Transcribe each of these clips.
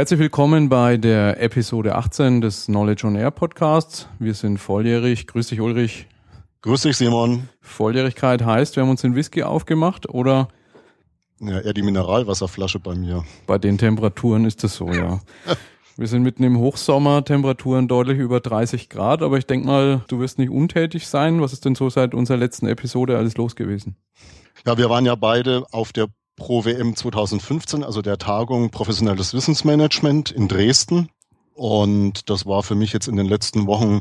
Herzlich willkommen bei der Episode 18 des Knowledge on Air Podcasts. Wir sind volljährig. Grüß dich, Ulrich. Grüß dich, Simon. Volljährigkeit heißt, wir haben uns den Whisky aufgemacht oder? Ja, eher die Mineralwasserflasche bei mir. Bei den Temperaturen ist das so, ja. Wir sind mitten im Hochsommer, Temperaturen deutlich über 30 Grad, aber ich denke mal, du wirst nicht untätig sein. Was ist denn so seit unserer letzten Episode alles los gewesen? Ja, wir waren ja beide auf der Pro WM 2015, also der Tagung Professionelles Wissensmanagement in Dresden. Und das war für mich jetzt in den letzten Wochen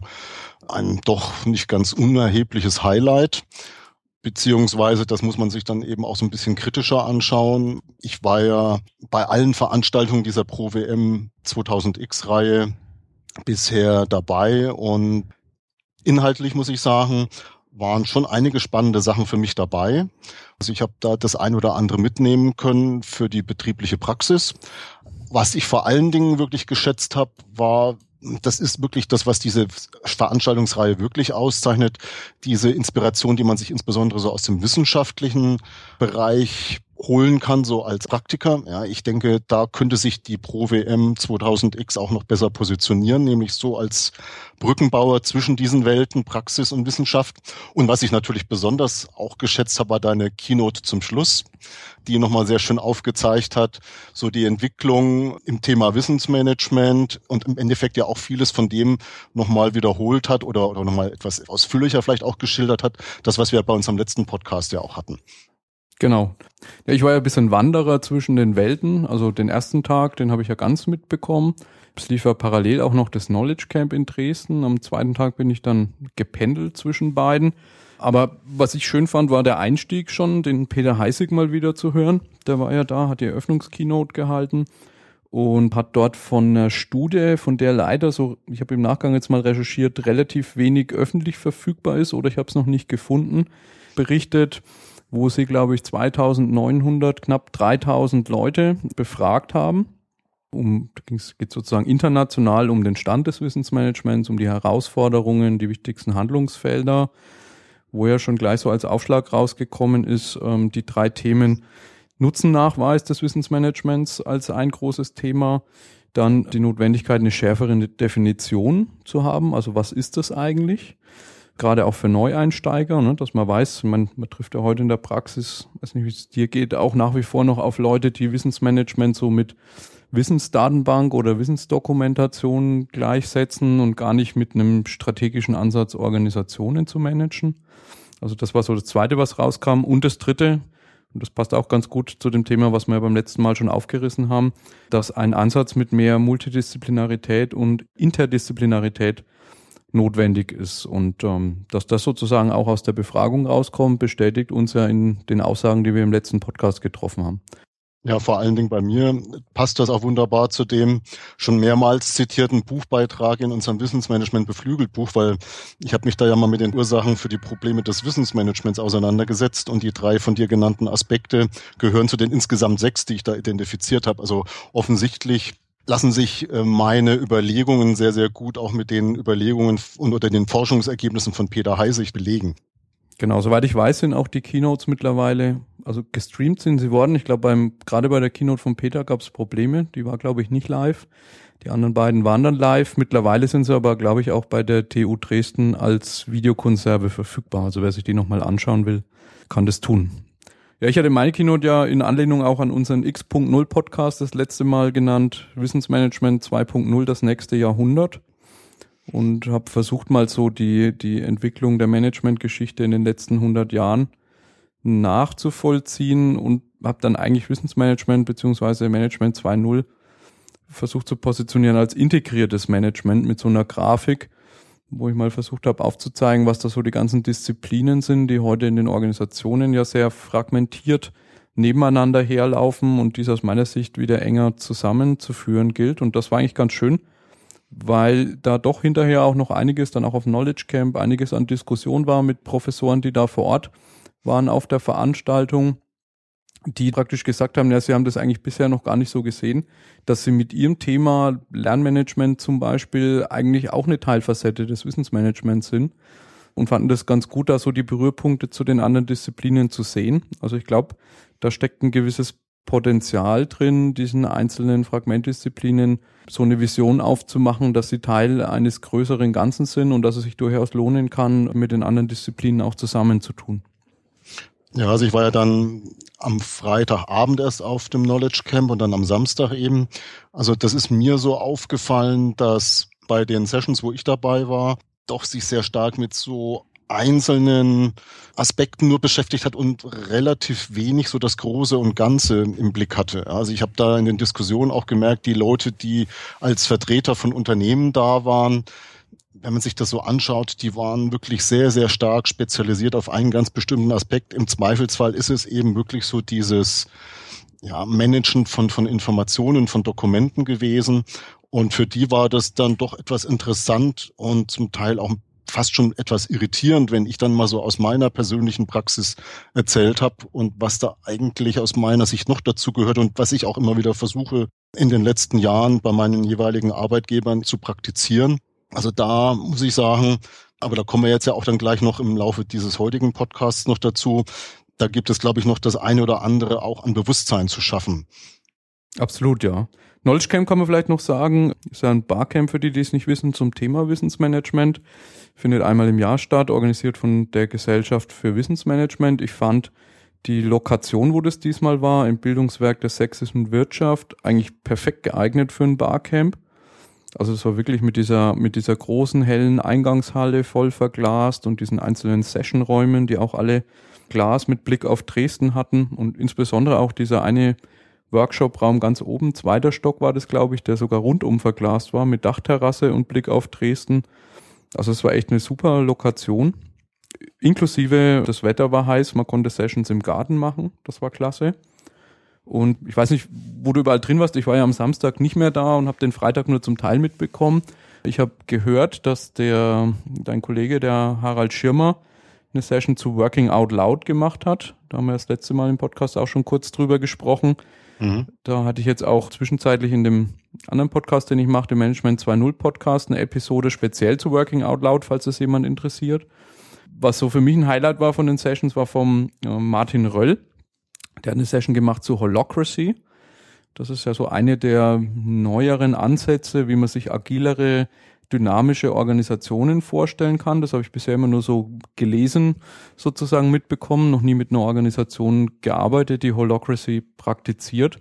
ein doch nicht ganz unerhebliches Highlight. Beziehungsweise, das muss man sich dann eben auch so ein bisschen kritischer anschauen. Ich war ja bei allen Veranstaltungen dieser Pro WM 2000X-Reihe bisher dabei und inhaltlich muss ich sagen, waren schon einige spannende Sachen für mich dabei. Also ich habe da das ein oder andere mitnehmen können für die betriebliche Praxis. Was ich vor allen Dingen wirklich geschätzt habe, war, das ist wirklich das, was diese Veranstaltungsreihe wirklich auszeichnet, diese Inspiration, die man sich insbesondere so aus dem wissenschaftlichen Bereich holen kann, so als Praktiker. Ja, ich denke, da könnte sich die Pro WM 2000X auch noch besser positionieren, nämlich so als Brückenbauer zwischen diesen Welten, Praxis und Wissenschaft. Und was ich natürlich besonders auch geschätzt habe, war deine Keynote zum Schluss, die nochmal sehr schön aufgezeigt hat, so die Entwicklung im Thema Wissensmanagement und im Endeffekt ja auch vieles von dem nochmal wiederholt hat oder, oder nochmal etwas ausführlicher vielleicht auch geschildert hat, das, was wir bei uns am letzten Podcast ja auch hatten. Genau. Ja, ich war ja ein bisschen Wanderer zwischen den Welten. Also den ersten Tag, den habe ich ja ganz mitbekommen. Es lief ja parallel auch noch das Knowledge Camp in Dresden. Am zweiten Tag bin ich dann gependelt zwischen beiden. Aber was ich schön fand, war der Einstieg schon, den Peter Heißig mal wieder zu hören. Der war ja da, hat die Eröffnungskeynote gehalten und hat dort von einer Studie, von der leider so, ich habe im Nachgang jetzt mal recherchiert, relativ wenig öffentlich verfügbar ist oder ich habe es noch nicht gefunden, berichtet wo sie, glaube ich, 2900, knapp 3000 Leute befragt haben. Um, es geht sozusagen international um den Stand des Wissensmanagements, um die Herausforderungen, die wichtigsten Handlungsfelder, wo ja schon gleich so als Aufschlag rausgekommen ist, ähm, die drei Themen Nutzennachweis des Wissensmanagements als ein großes Thema, dann die Notwendigkeit, eine schärfere Definition zu haben. Also was ist das eigentlich? Gerade auch für Neueinsteiger, ne, dass man weiß, man, man trifft ja heute in der Praxis, weiß nicht, wie es dir geht, auch nach wie vor noch auf Leute, die Wissensmanagement so mit Wissensdatenbank oder Wissensdokumentation gleichsetzen und gar nicht mit einem strategischen Ansatz, Organisationen zu managen. Also das war so das Zweite, was rauskam. Und das Dritte, und das passt auch ganz gut zu dem Thema, was wir beim letzten Mal schon aufgerissen haben, dass ein Ansatz mit mehr Multidisziplinarität und Interdisziplinarität notwendig ist. Und ähm, dass das sozusagen auch aus der Befragung rauskommt, bestätigt uns ja in den Aussagen, die wir im letzten Podcast getroffen haben. Ja, vor allen Dingen bei mir passt das auch wunderbar zu dem schon mehrmals zitierten Buchbeitrag in unserem Wissensmanagement beflügelt Buch, weil ich habe mich da ja mal mit den Ursachen für die Probleme des Wissensmanagements auseinandergesetzt und die drei von dir genannten Aspekte gehören zu den insgesamt sechs, die ich da identifiziert habe. Also offensichtlich lassen sich äh, meine Überlegungen sehr, sehr gut auch mit den Überlegungen und oder den Forschungsergebnissen von Peter Heisig belegen. Genau, soweit ich weiß, sind auch die Keynotes mittlerweile, also gestreamt sind sie worden. Ich glaube, beim gerade bei der Keynote von Peter gab es Probleme. Die war, glaube ich, nicht live. Die anderen beiden waren dann live. Mittlerweile sind sie aber, glaube ich, auch bei der TU Dresden als Videokonserve verfügbar. Also wer sich die nochmal anschauen will, kann das tun. Ja, ich hatte meine Keynote ja in Anlehnung auch an unseren X.0 Podcast das letzte Mal genannt, Wissensmanagement 2.0, das nächste Jahrhundert. Und habe versucht mal so die, die Entwicklung der Managementgeschichte in den letzten 100 Jahren nachzuvollziehen und habe dann eigentlich Wissensmanagement beziehungsweise Management 2.0 versucht zu positionieren als integriertes Management mit so einer Grafik, wo ich mal versucht habe aufzuzeigen, was da so die ganzen Disziplinen sind, die heute in den Organisationen ja sehr fragmentiert nebeneinander herlaufen und dies aus meiner Sicht wieder enger zusammenzuführen gilt. Und das war eigentlich ganz schön, weil da doch hinterher auch noch einiges dann auch auf Knowledge Camp, einiges an Diskussion war mit Professoren, die da vor Ort waren auf der Veranstaltung die praktisch gesagt haben, ja, sie haben das eigentlich bisher noch gar nicht so gesehen, dass sie mit ihrem Thema Lernmanagement zum Beispiel eigentlich auch eine Teilfacette des Wissensmanagements sind und fanden das ganz gut, da so die Berührpunkte zu den anderen Disziplinen zu sehen. Also ich glaube, da steckt ein gewisses Potenzial drin, diesen einzelnen Fragmentdisziplinen so eine Vision aufzumachen, dass sie Teil eines größeren Ganzen sind und dass es sich durchaus lohnen kann, mit den anderen Disziplinen auch zusammenzutun. Ja, also ich war ja dann am Freitagabend erst auf dem Knowledge Camp und dann am Samstag eben. Also das ist mir so aufgefallen, dass bei den Sessions, wo ich dabei war, doch sich sehr stark mit so einzelnen Aspekten nur beschäftigt hat und relativ wenig so das Große und Ganze im Blick hatte. Also ich habe da in den Diskussionen auch gemerkt, die Leute, die als Vertreter von Unternehmen da waren, wenn man sich das so anschaut, die waren wirklich sehr, sehr stark spezialisiert auf einen ganz bestimmten Aspekt. Im Zweifelsfall ist es eben wirklich so dieses ja, Managen von, von Informationen, von Dokumenten gewesen. Und für die war das dann doch etwas interessant und zum Teil auch fast schon etwas irritierend, wenn ich dann mal so aus meiner persönlichen Praxis erzählt habe und was da eigentlich aus meiner Sicht noch dazu gehört und was ich auch immer wieder versuche in den letzten Jahren bei meinen jeweiligen Arbeitgebern zu praktizieren. Also da muss ich sagen, aber da kommen wir jetzt ja auch dann gleich noch im Laufe dieses heutigen Podcasts noch dazu. Da gibt es, glaube ich, noch das eine oder andere auch an Bewusstsein zu schaffen. Absolut, ja. Knowledge Camp kann man vielleicht noch sagen, ist ja ein Barcamp für die, die es nicht wissen, zum Thema Wissensmanagement. Findet einmal im Jahr statt, organisiert von der Gesellschaft für Wissensmanagement. Ich fand die Lokation, wo das diesmal war, im Bildungswerk der Sächsischen Wirtschaft, eigentlich perfekt geeignet für ein Barcamp. Also es war wirklich mit dieser, mit dieser großen hellen Eingangshalle voll verglast und diesen einzelnen Sessionräumen, die auch alle Glas mit Blick auf Dresden hatten und insbesondere auch dieser eine Workshop-Raum ganz oben, zweiter Stock war das, glaube ich, der sogar rundum verglast war mit Dachterrasse und Blick auf Dresden. Also es war echt eine super Lokation. Inklusive das Wetter war heiß, man konnte Sessions im Garten machen, das war klasse. Und ich weiß nicht, wo du überall drin warst. Ich war ja am Samstag nicht mehr da und habe den Freitag nur zum Teil mitbekommen. Ich habe gehört, dass der dein Kollege, der Harald Schirmer, eine Session zu Working Out Loud gemacht hat. Da haben wir das letzte Mal im Podcast auch schon kurz drüber gesprochen. Mhm. Da hatte ich jetzt auch zwischenzeitlich in dem anderen Podcast, den ich mache, dem Management 2.0 Podcast, eine Episode speziell zu Working Out Loud, falls es jemand interessiert. Was so für mich ein Highlight war von den Sessions, war vom äh, Martin Röll. Der hat eine Session gemacht zu Holocracy. Das ist ja so eine der neueren Ansätze, wie man sich agilere, dynamische Organisationen vorstellen kann. Das habe ich bisher immer nur so gelesen, sozusagen mitbekommen, noch nie mit einer Organisation gearbeitet, die Holocracy praktiziert.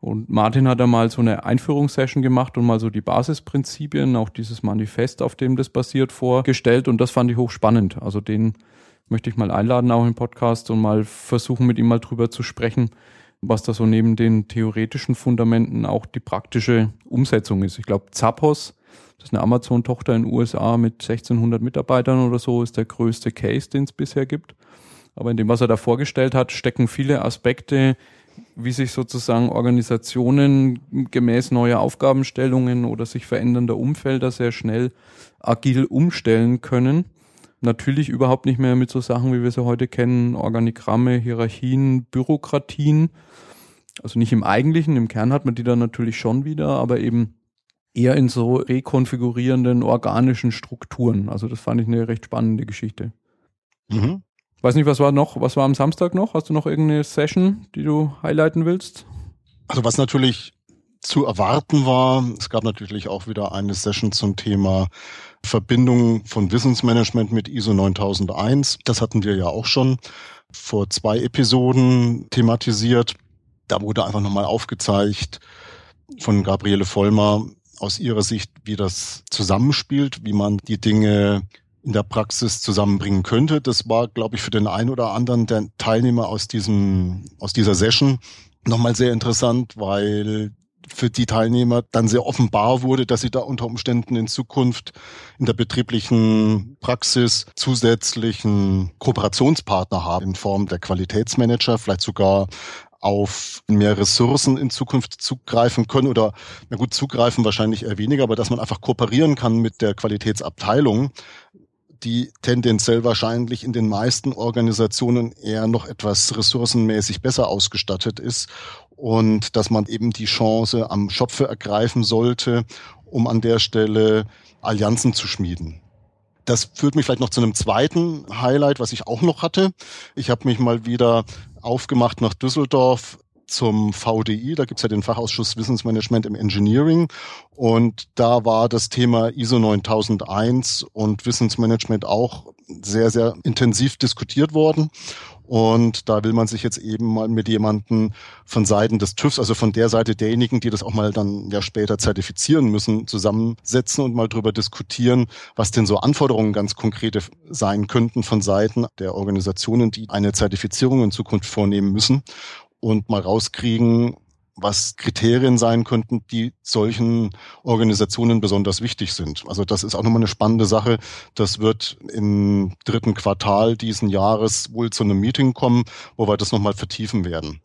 Und Martin hat da mal so eine Einführungssession gemacht und mal so die Basisprinzipien, auch dieses Manifest, auf dem das basiert, vorgestellt. Und das fand ich hochspannend. Also den möchte ich mal einladen, auch im Podcast und mal versuchen, mit ihm mal drüber zu sprechen, was da so neben den theoretischen Fundamenten auch die praktische Umsetzung ist. Ich glaube, Zappos, das ist eine Amazon-Tochter in den USA mit 1600 Mitarbeitern oder so, ist der größte Case, den es bisher gibt. Aber in dem, was er da vorgestellt hat, stecken viele Aspekte, wie sich sozusagen Organisationen gemäß neuer Aufgabenstellungen oder sich verändernder Umfelder sehr schnell agil umstellen können natürlich überhaupt nicht mehr mit so Sachen, wie wir sie heute kennen, Organigramme, Hierarchien, Bürokratien. Also nicht im eigentlichen, im Kern hat man die dann natürlich schon wieder, aber eben eher in so rekonfigurierenden organischen Strukturen. Also das fand ich eine recht spannende Geschichte. Mhm. Weiß nicht, was war noch, was war am Samstag noch? Hast du noch irgendeine Session, die du highlighten willst? Also was natürlich zu erwarten war, es gab natürlich auch wieder eine Session zum Thema Verbindung von Wissensmanagement mit ISO 9001. Das hatten wir ja auch schon vor zwei Episoden thematisiert. Da wurde einfach nochmal aufgezeigt von Gabriele Vollmer aus ihrer Sicht, wie das zusammenspielt, wie man die Dinge in der Praxis zusammenbringen könnte. Das war, glaube ich, für den einen oder anderen der Teilnehmer aus diesem, aus dieser Session nochmal sehr interessant, weil für die Teilnehmer dann sehr offenbar wurde, dass sie da unter Umständen in Zukunft in der betrieblichen Praxis zusätzlichen Kooperationspartner haben in Form der Qualitätsmanager, vielleicht sogar auf mehr Ressourcen in Zukunft zugreifen können oder, na gut, zugreifen wahrscheinlich eher weniger, aber dass man einfach kooperieren kann mit der Qualitätsabteilung, die tendenziell wahrscheinlich in den meisten Organisationen eher noch etwas ressourcenmäßig besser ausgestattet ist und dass man eben die Chance am Schopfe ergreifen sollte, um an der Stelle Allianzen zu schmieden. Das führt mich vielleicht noch zu einem zweiten Highlight, was ich auch noch hatte. Ich habe mich mal wieder aufgemacht nach Düsseldorf zum VDI, da gibt's ja den Fachausschuss Wissensmanagement im Engineering und da war das Thema ISO 9001 und Wissensmanagement auch sehr, sehr intensiv diskutiert worden. Und da will man sich jetzt eben mal mit jemanden von Seiten des TÜVs, also von der Seite derjenigen, die das auch mal dann ja später zertifizieren müssen, zusammensetzen und mal drüber diskutieren, was denn so Anforderungen ganz konkrete sein könnten von Seiten der Organisationen, die eine Zertifizierung in Zukunft vornehmen müssen und mal rauskriegen, was Kriterien sein könnten, die solchen Organisationen besonders wichtig sind. Also das ist auch nochmal eine spannende Sache. Das wird im dritten Quartal diesen Jahres wohl zu einem Meeting kommen, wo wir das nochmal vertiefen werden.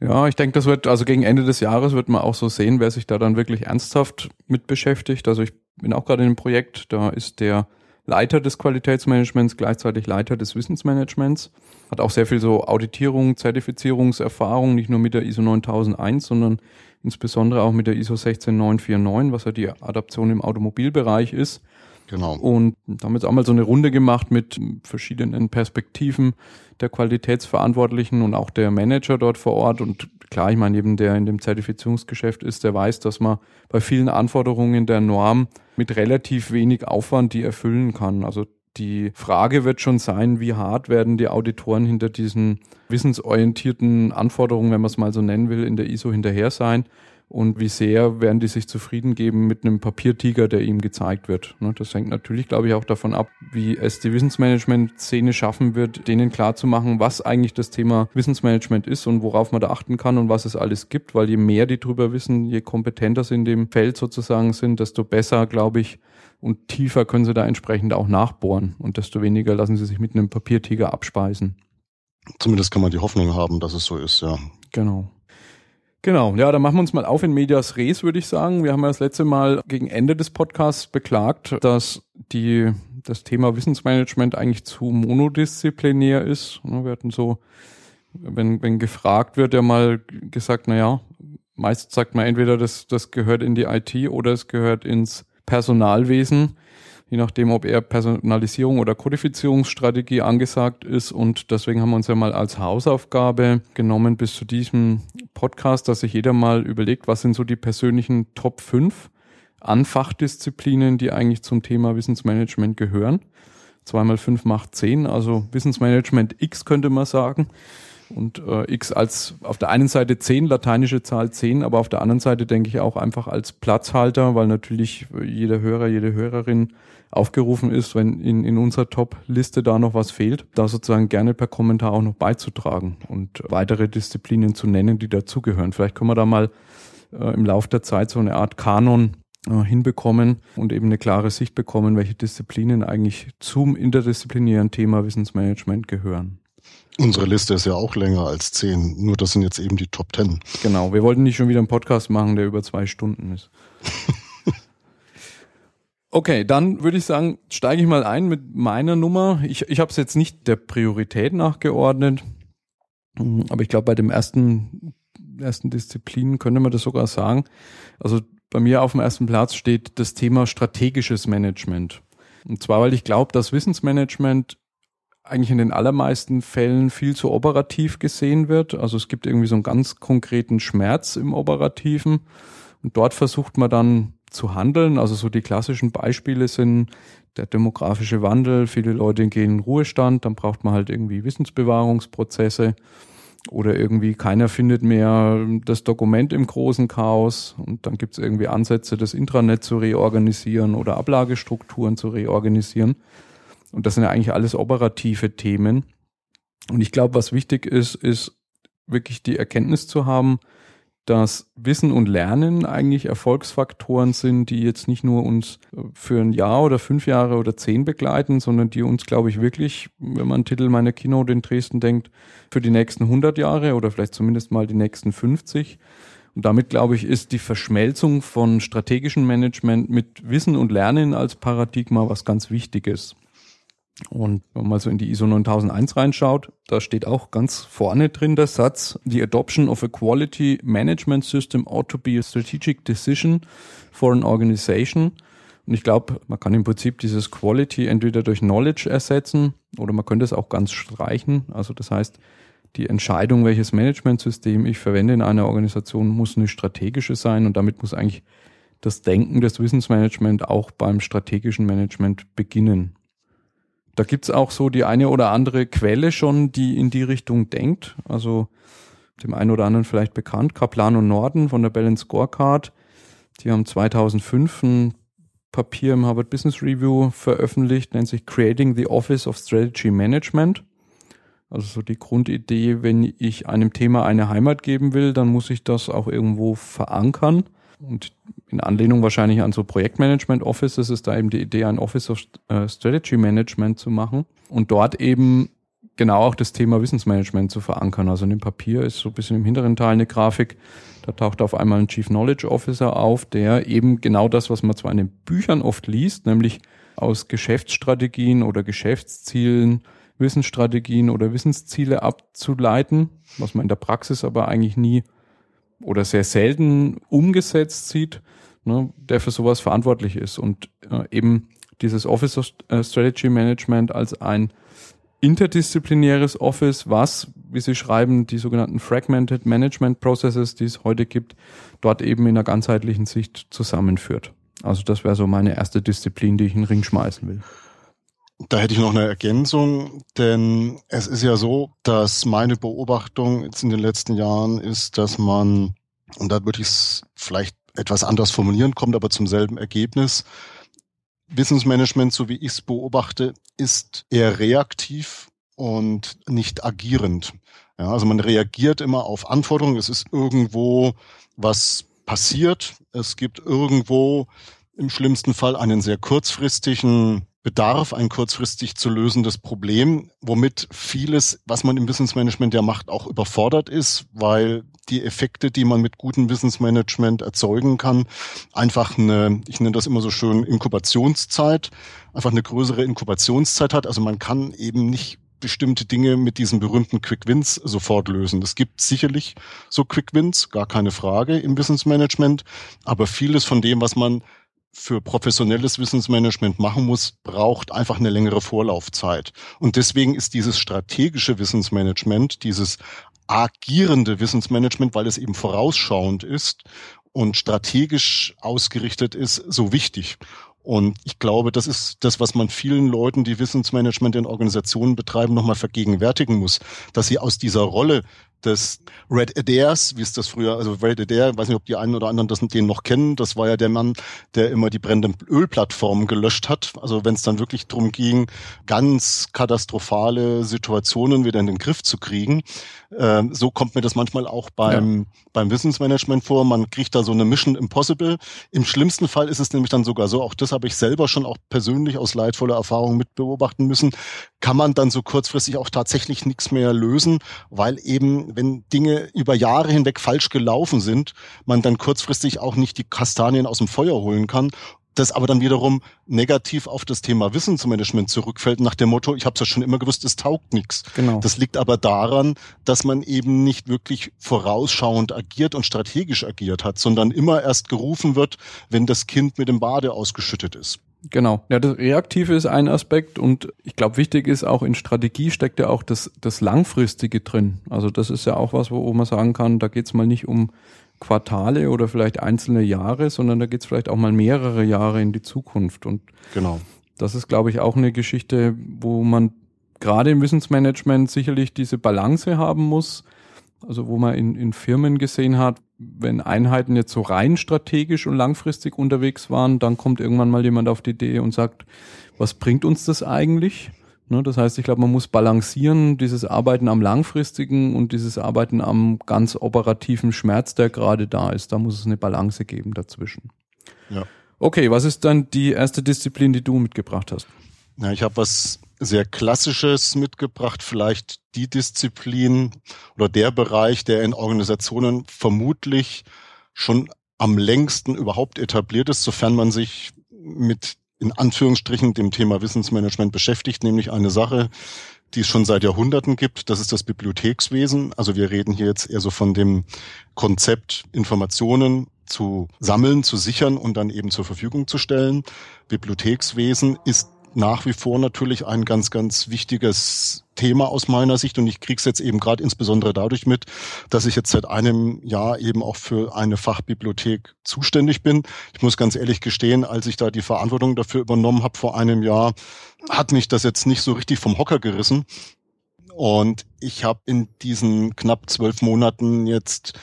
Ja, ich denke, das wird, also gegen Ende des Jahres wird man auch so sehen, wer sich da dann wirklich ernsthaft mit beschäftigt. Also ich bin auch gerade in einem Projekt, da ist der Leiter des Qualitätsmanagements, gleichzeitig Leiter des Wissensmanagements. Hat auch sehr viel so Auditierung, Zertifizierungserfahrung, nicht nur mit der ISO 9001, sondern insbesondere auch mit der ISO 16949, was ja die Adaption im Automobilbereich ist. Genau. Und damit auch mal so eine Runde gemacht mit verschiedenen Perspektiven der Qualitätsverantwortlichen und auch der Manager dort vor Ort. Und klar, ich meine, eben der in dem Zertifizierungsgeschäft ist, der weiß, dass man bei vielen Anforderungen der Norm mit relativ wenig Aufwand die erfüllen kann. Also die Frage wird schon sein, wie hart werden die Auditoren hinter diesen wissensorientierten Anforderungen, wenn man es mal so nennen will, in der ISO hinterher sein und wie sehr werden die sich zufrieden geben mit einem Papiertiger, der ihm gezeigt wird. Ne, das hängt natürlich, glaube ich, auch davon ab, wie es die Wissensmanagement-Szene schaffen wird, denen klarzumachen, was eigentlich das Thema Wissensmanagement ist und worauf man da achten kann und was es alles gibt, weil je mehr die drüber wissen, je kompetenter sie in dem Feld sozusagen sind, desto besser, glaube ich, und tiefer können sie da entsprechend auch nachbohren und desto weniger lassen sie sich mit einem Papiertiger abspeisen. Zumindest kann man die Hoffnung haben, dass es so ist, ja. Genau. Genau, ja, dann machen wir uns mal auf in Medias Res, würde ich sagen. Wir haben ja das letzte Mal gegen Ende des Podcasts beklagt, dass die, das Thema Wissensmanagement eigentlich zu monodisziplinär ist. Wir hatten so, wenn, wenn gefragt wird, ja mal gesagt, na ja, meist sagt man entweder, das, das gehört in die IT oder es gehört ins Personalwesen je nachdem, ob eher Personalisierung oder Kodifizierungsstrategie angesagt ist. Und deswegen haben wir uns ja mal als Hausaufgabe genommen bis zu diesem Podcast, dass sich jeder mal überlegt, was sind so die persönlichen Top 5 an Fachdisziplinen, die eigentlich zum Thema Wissensmanagement gehören. Zweimal fünf macht zehn, also Wissensmanagement X könnte man sagen. Und äh, X als auf der einen Seite 10, lateinische Zahl 10, aber auf der anderen Seite denke ich auch einfach als Platzhalter, weil natürlich jeder Hörer, jede Hörerin aufgerufen ist, wenn in, in unserer Top-Liste da noch was fehlt, da sozusagen gerne per Kommentar auch noch beizutragen und weitere Disziplinen zu nennen, die dazugehören. Vielleicht können wir da mal äh, im Laufe der Zeit so eine Art Kanon äh, hinbekommen und eben eine klare Sicht bekommen, welche Disziplinen eigentlich zum interdisziplinären Thema Wissensmanagement gehören. Unsere Liste ist ja auch länger als zehn, nur das sind jetzt eben die Top Ten. Genau, wir wollten nicht schon wieder einen Podcast machen, der über zwei Stunden ist. Okay, dann würde ich sagen, steige ich mal ein mit meiner Nummer. Ich, ich habe es jetzt nicht der Priorität nachgeordnet, hm, aber ich glaube, bei dem ersten, ersten Disziplin könnte man das sogar sagen. Also bei mir auf dem ersten Platz steht das Thema strategisches Management. Und zwar, weil ich glaube, dass Wissensmanagement eigentlich in den allermeisten Fällen viel zu operativ gesehen wird. Also es gibt irgendwie so einen ganz konkreten Schmerz im Operativen. Und dort versucht man dann zu handeln. Also so die klassischen Beispiele sind der demografische Wandel. Viele Leute gehen in Ruhestand, dann braucht man halt irgendwie Wissensbewahrungsprozesse oder irgendwie keiner findet mehr das Dokument im großen Chaos und dann gibt es irgendwie Ansätze, das Intranet zu reorganisieren oder Ablagestrukturen zu reorganisieren. Und das sind ja eigentlich alles operative Themen. Und ich glaube, was wichtig ist, ist wirklich die Erkenntnis zu haben, dass Wissen und Lernen eigentlich Erfolgsfaktoren sind, die jetzt nicht nur uns äh, für ein Jahr oder fünf Jahre oder zehn begleiten, sondern die uns, glaube ich, wirklich, wenn man Titel meiner Keynote in Dresden denkt, für die nächsten 100 Jahre oder vielleicht zumindest mal die nächsten 50. Und damit, glaube ich, ist die Verschmelzung von strategischem Management mit Wissen und Lernen als Paradigma was ganz Wichtiges. Und wenn man so in die ISO 9001 reinschaut, da steht auch ganz vorne drin der Satz, The adoption of a quality management system ought to be a strategic decision for an organization. Und ich glaube, man kann im Prinzip dieses Quality entweder durch Knowledge ersetzen oder man könnte es auch ganz streichen. Also das heißt, die Entscheidung, welches Managementsystem ich verwende in einer Organisation, muss eine strategische sein und damit muss eigentlich das Denken des Wissensmanagement auch beim strategischen Management beginnen. Da gibt's auch so die eine oder andere Quelle schon, die in die Richtung denkt. Also dem einen oder anderen vielleicht bekannt, Kaplan und Norden von der Balance Scorecard. Die haben 2005 ein Papier im Harvard Business Review veröffentlicht, nennt sich Creating the Office of Strategy Management. Also so die Grundidee, wenn ich einem Thema eine Heimat geben will, dann muss ich das auch irgendwo verankern. Und in Anlehnung wahrscheinlich an so Projektmanagement Offices ist da eben die Idee, ein Office of äh, Strategy Management zu machen und dort eben genau auch das Thema Wissensmanagement zu verankern. Also in dem Papier ist so ein bisschen im hinteren Teil eine Grafik, da taucht auf einmal ein Chief Knowledge Officer auf, der eben genau das, was man zwar in den Büchern oft liest, nämlich aus Geschäftsstrategien oder Geschäftszielen, Wissensstrategien oder Wissensziele abzuleiten, was man in der Praxis aber eigentlich nie oder sehr selten umgesetzt sieht, ne, der für sowas verantwortlich ist und äh, eben dieses Office of äh, Strategy Management als ein interdisziplinäres Office, was, wie Sie schreiben, die sogenannten Fragmented Management Processes, die es heute gibt, dort eben in einer ganzheitlichen Sicht zusammenführt. Also das wäre so meine erste Disziplin, die ich in den Ring schmeißen will. Da hätte ich noch eine Ergänzung, denn es ist ja so, dass meine Beobachtung jetzt in den letzten Jahren ist, dass man, und da würde ich es vielleicht etwas anders formulieren, kommt aber zum selben Ergebnis, Wissensmanagement, so wie ich es beobachte, ist eher reaktiv und nicht agierend. Ja, also man reagiert immer auf Anforderungen. Es ist irgendwo was passiert. Es gibt irgendwo im schlimmsten Fall einen sehr kurzfristigen Bedarf, ein kurzfristig zu lösendes Problem, womit vieles, was man im Wissensmanagement ja macht, auch überfordert ist, weil die Effekte, die man mit gutem Wissensmanagement erzeugen kann, einfach eine, ich nenne das immer so schön, Inkubationszeit, einfach eine größere Inkubationszeit hat. Also man kann eben nicht bestimmte Dinge mit diesen berühmten Quick Wins sofort lösen. Es gibt sicherlich so Quick Wins, gar keine Frage im Wissensmanagement, aber vieles von dem, was man für professionelles Wissensmanagement machen muss, braucht einfach eine längere Vorlaufzeit. Und deswegen ist dieses strategische Wissensmanagement, dieses agierende Wissensmanagement, weil es eben vorausschauend ist und strategisch ausgerichtet ist, so wichtig. Und ich glaube, das ist das, was man vielen Leuten, die Wissensmanagement in Organisationen betreiben, nochmal vergegenwärtigen muss, dass sie aus dieser Rolle des Red Adairs, wie ist das früher, also Red Adair, weiß nicht, ob die einen oder anderen das, den noch kennen, das war ja der Mann, der immer die brennenden Ölplattformen gelöscht hat. Also wenn es dann wirklich darum ging, ganz katastrophale Situationen wieder in den Griff zu kriegen. Ähm, so kommt mir das manchmal auch beim, ja. beim Wissensmanagement vor. Man kriegt da so eine Mission Impossible. Im schlimmsten Fall ist es nämlich dann sogar so, auch das habe ich selber schon auch persönlich aus leidvoller Erfahrung mit beobachten müssen, kann man dann so kurzfristig auch tatsächlich nichts mehr lösen, weil eben, wenn Dinge über Jahre hinweg falsch gelaufen sind, man dann kurzfristig auch nicht die Kastanien aus dem Feuer holen kann das aber dann wiederum negativ auf das Thema Wissensmanagement zurückfällt, nach dem Motto, ich habe es ja schon immer gewusst, es taugt nichts. Genau. Das liegt aber daran, dass man eben nicht wirklich vorausschauend agiert und strategisch agiert hat, sondern immer erst gerufen wird, wenn das Kind mit dem Bade ausgeschüttet ist. Genau. Ja, das Reaktive ist ein Aspekt und ich glaube, wichtig ist auch in Strategie steckt ja auch das, das Langfristige drin. Also das ist ja auch was, wo man sagen kann, da geht's mal nicht um Quartale oder vielleicht einzelne Jahre, sondern da geht's vielleicht auch mal mehrere Jahre in die Zukunft. Und genau. das ist, glaube ich, auch eine Geschichte, wo man gerade im Wissensmanagement sicherlich diese Balance haben muss. Also wo man in, in Firmen gesehen hat, wenn Einheiten jetzt so rein strategisch und langfristig unterwegs waren, dann kommt irgendwann mal jemand auf die Idee und sagt, was bringt uns das eigentlich? Ne, das heißt, ich glaube, man muss balancieren, dieses Arbeiten am langfristigen und dieses Arbeiten am ganz operativen Schmerz, der gerade da ist. Da muss es eine Balance geben dazwischen. Ja. Okay, was ist dann die erste Disziplin, die du mitgebracht hast? Ja, ich habe was sehr Klassisches mitgebracht, vielleicht die Disziplin oder der Bereich, der in Organisationen vermutlich schon am längsten überhaupt etabliert ist, sofern man sich mit in Anführungsstrichen dem Thema Wissensmanagement beschäftigt, nämlich eine Sache, die es schon seit Jahrhunderten gibt. Das ist das Bibliothekswesen. Also wir reden hier jetzt eher so von dem Konzept, Informationen zu sammeln, zu sichern und dann eben zur Verfügung zu stellen. Bibliothekswesen ist nach wie vor natürlich ein ganz, ganz wichtiges Thema aus meiner Sicht und ich kriege es jetzt eben gerade insbesondere dadurch mit, dass ich jetzt seit einem Jahr eben auch für eine Fachbibliothek zuständig bin. Ich muss ganz ehrlich gestehen, als ich da die Verantwortung dafür übernommen habe vor einem Jahr, hat mich das jetzt nicht so richtig vom Hocker gerissen. Und ich habe in diesen knapp zwölf Monaten jetzt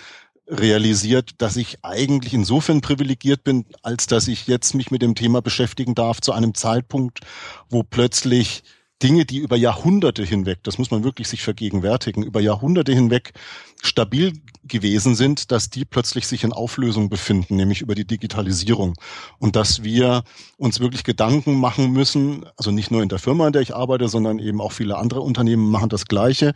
realisiert, dass ich eigentlich insofern privilegiert bin, als dass ich jetzt mich mit dem Thema beschäftigen darf zu einem Zeitpunkt, wo plötzlich Dinge, die über Jahrhunderte hinweg, das muss man wirklich sich vergegenwärtigen, über Jahrhunderte hinweg stabil gewesen sind, dass die plötzlich sich in Auflösung befinden, nämlich über die Digitalisierung. Und dass wir uns wirklich Gedanken machen müssen, also nicht nur in der Firma, in der ich arbeite, sondern eben auch viele andere Unternehmen machen das Gleiche.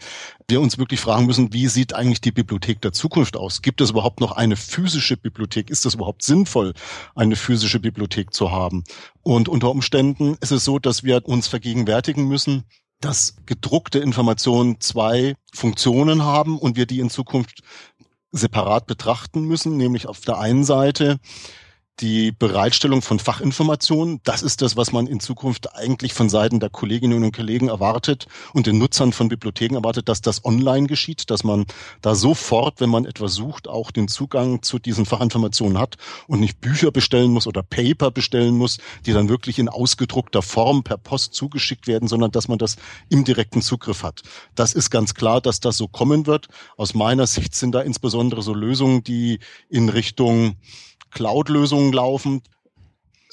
Wir uns wirklich fragen müssen, wie sieht eigentlich die Bibliothek der Zukunft aus? Gibt es überhaupt noch eine physische Bibliothek? Ist es überhaupt sinnvoll, eine physische Bibliothek zu haben? Und unter Umständen ist es so, dass wir uns vergegenwärtigen müssen, dass gedruckte Informationen zwei Funktionen haben und wir die in Zukunft separat betrachten müssen, nämlich auf der einen Seite die Bereitstellung von Fachinformationen, das ist das, was man in Zukunft eigentlich von Seiten der Kolleginnen und Kollegen erwartet und den Nutzern von Bibliotheken erwartet, dass das online geschieht, dass man da sofort, wenn man etwas sucht, auch den Zugang zu diesen Fachinformationen hat und nicht Bücher bestellen muss oder Paper bestellen muss, die dann wirklich in ausgedruckter Form per Post zugeschickt werden, sondern dass man das im direkten Zugriff hat. Das ist ganz klar, dass das so kommen wird. Aus meiner Sicht sind da insbesondere so Lösungen, die in Richtung Cloud-Lösungen laufen,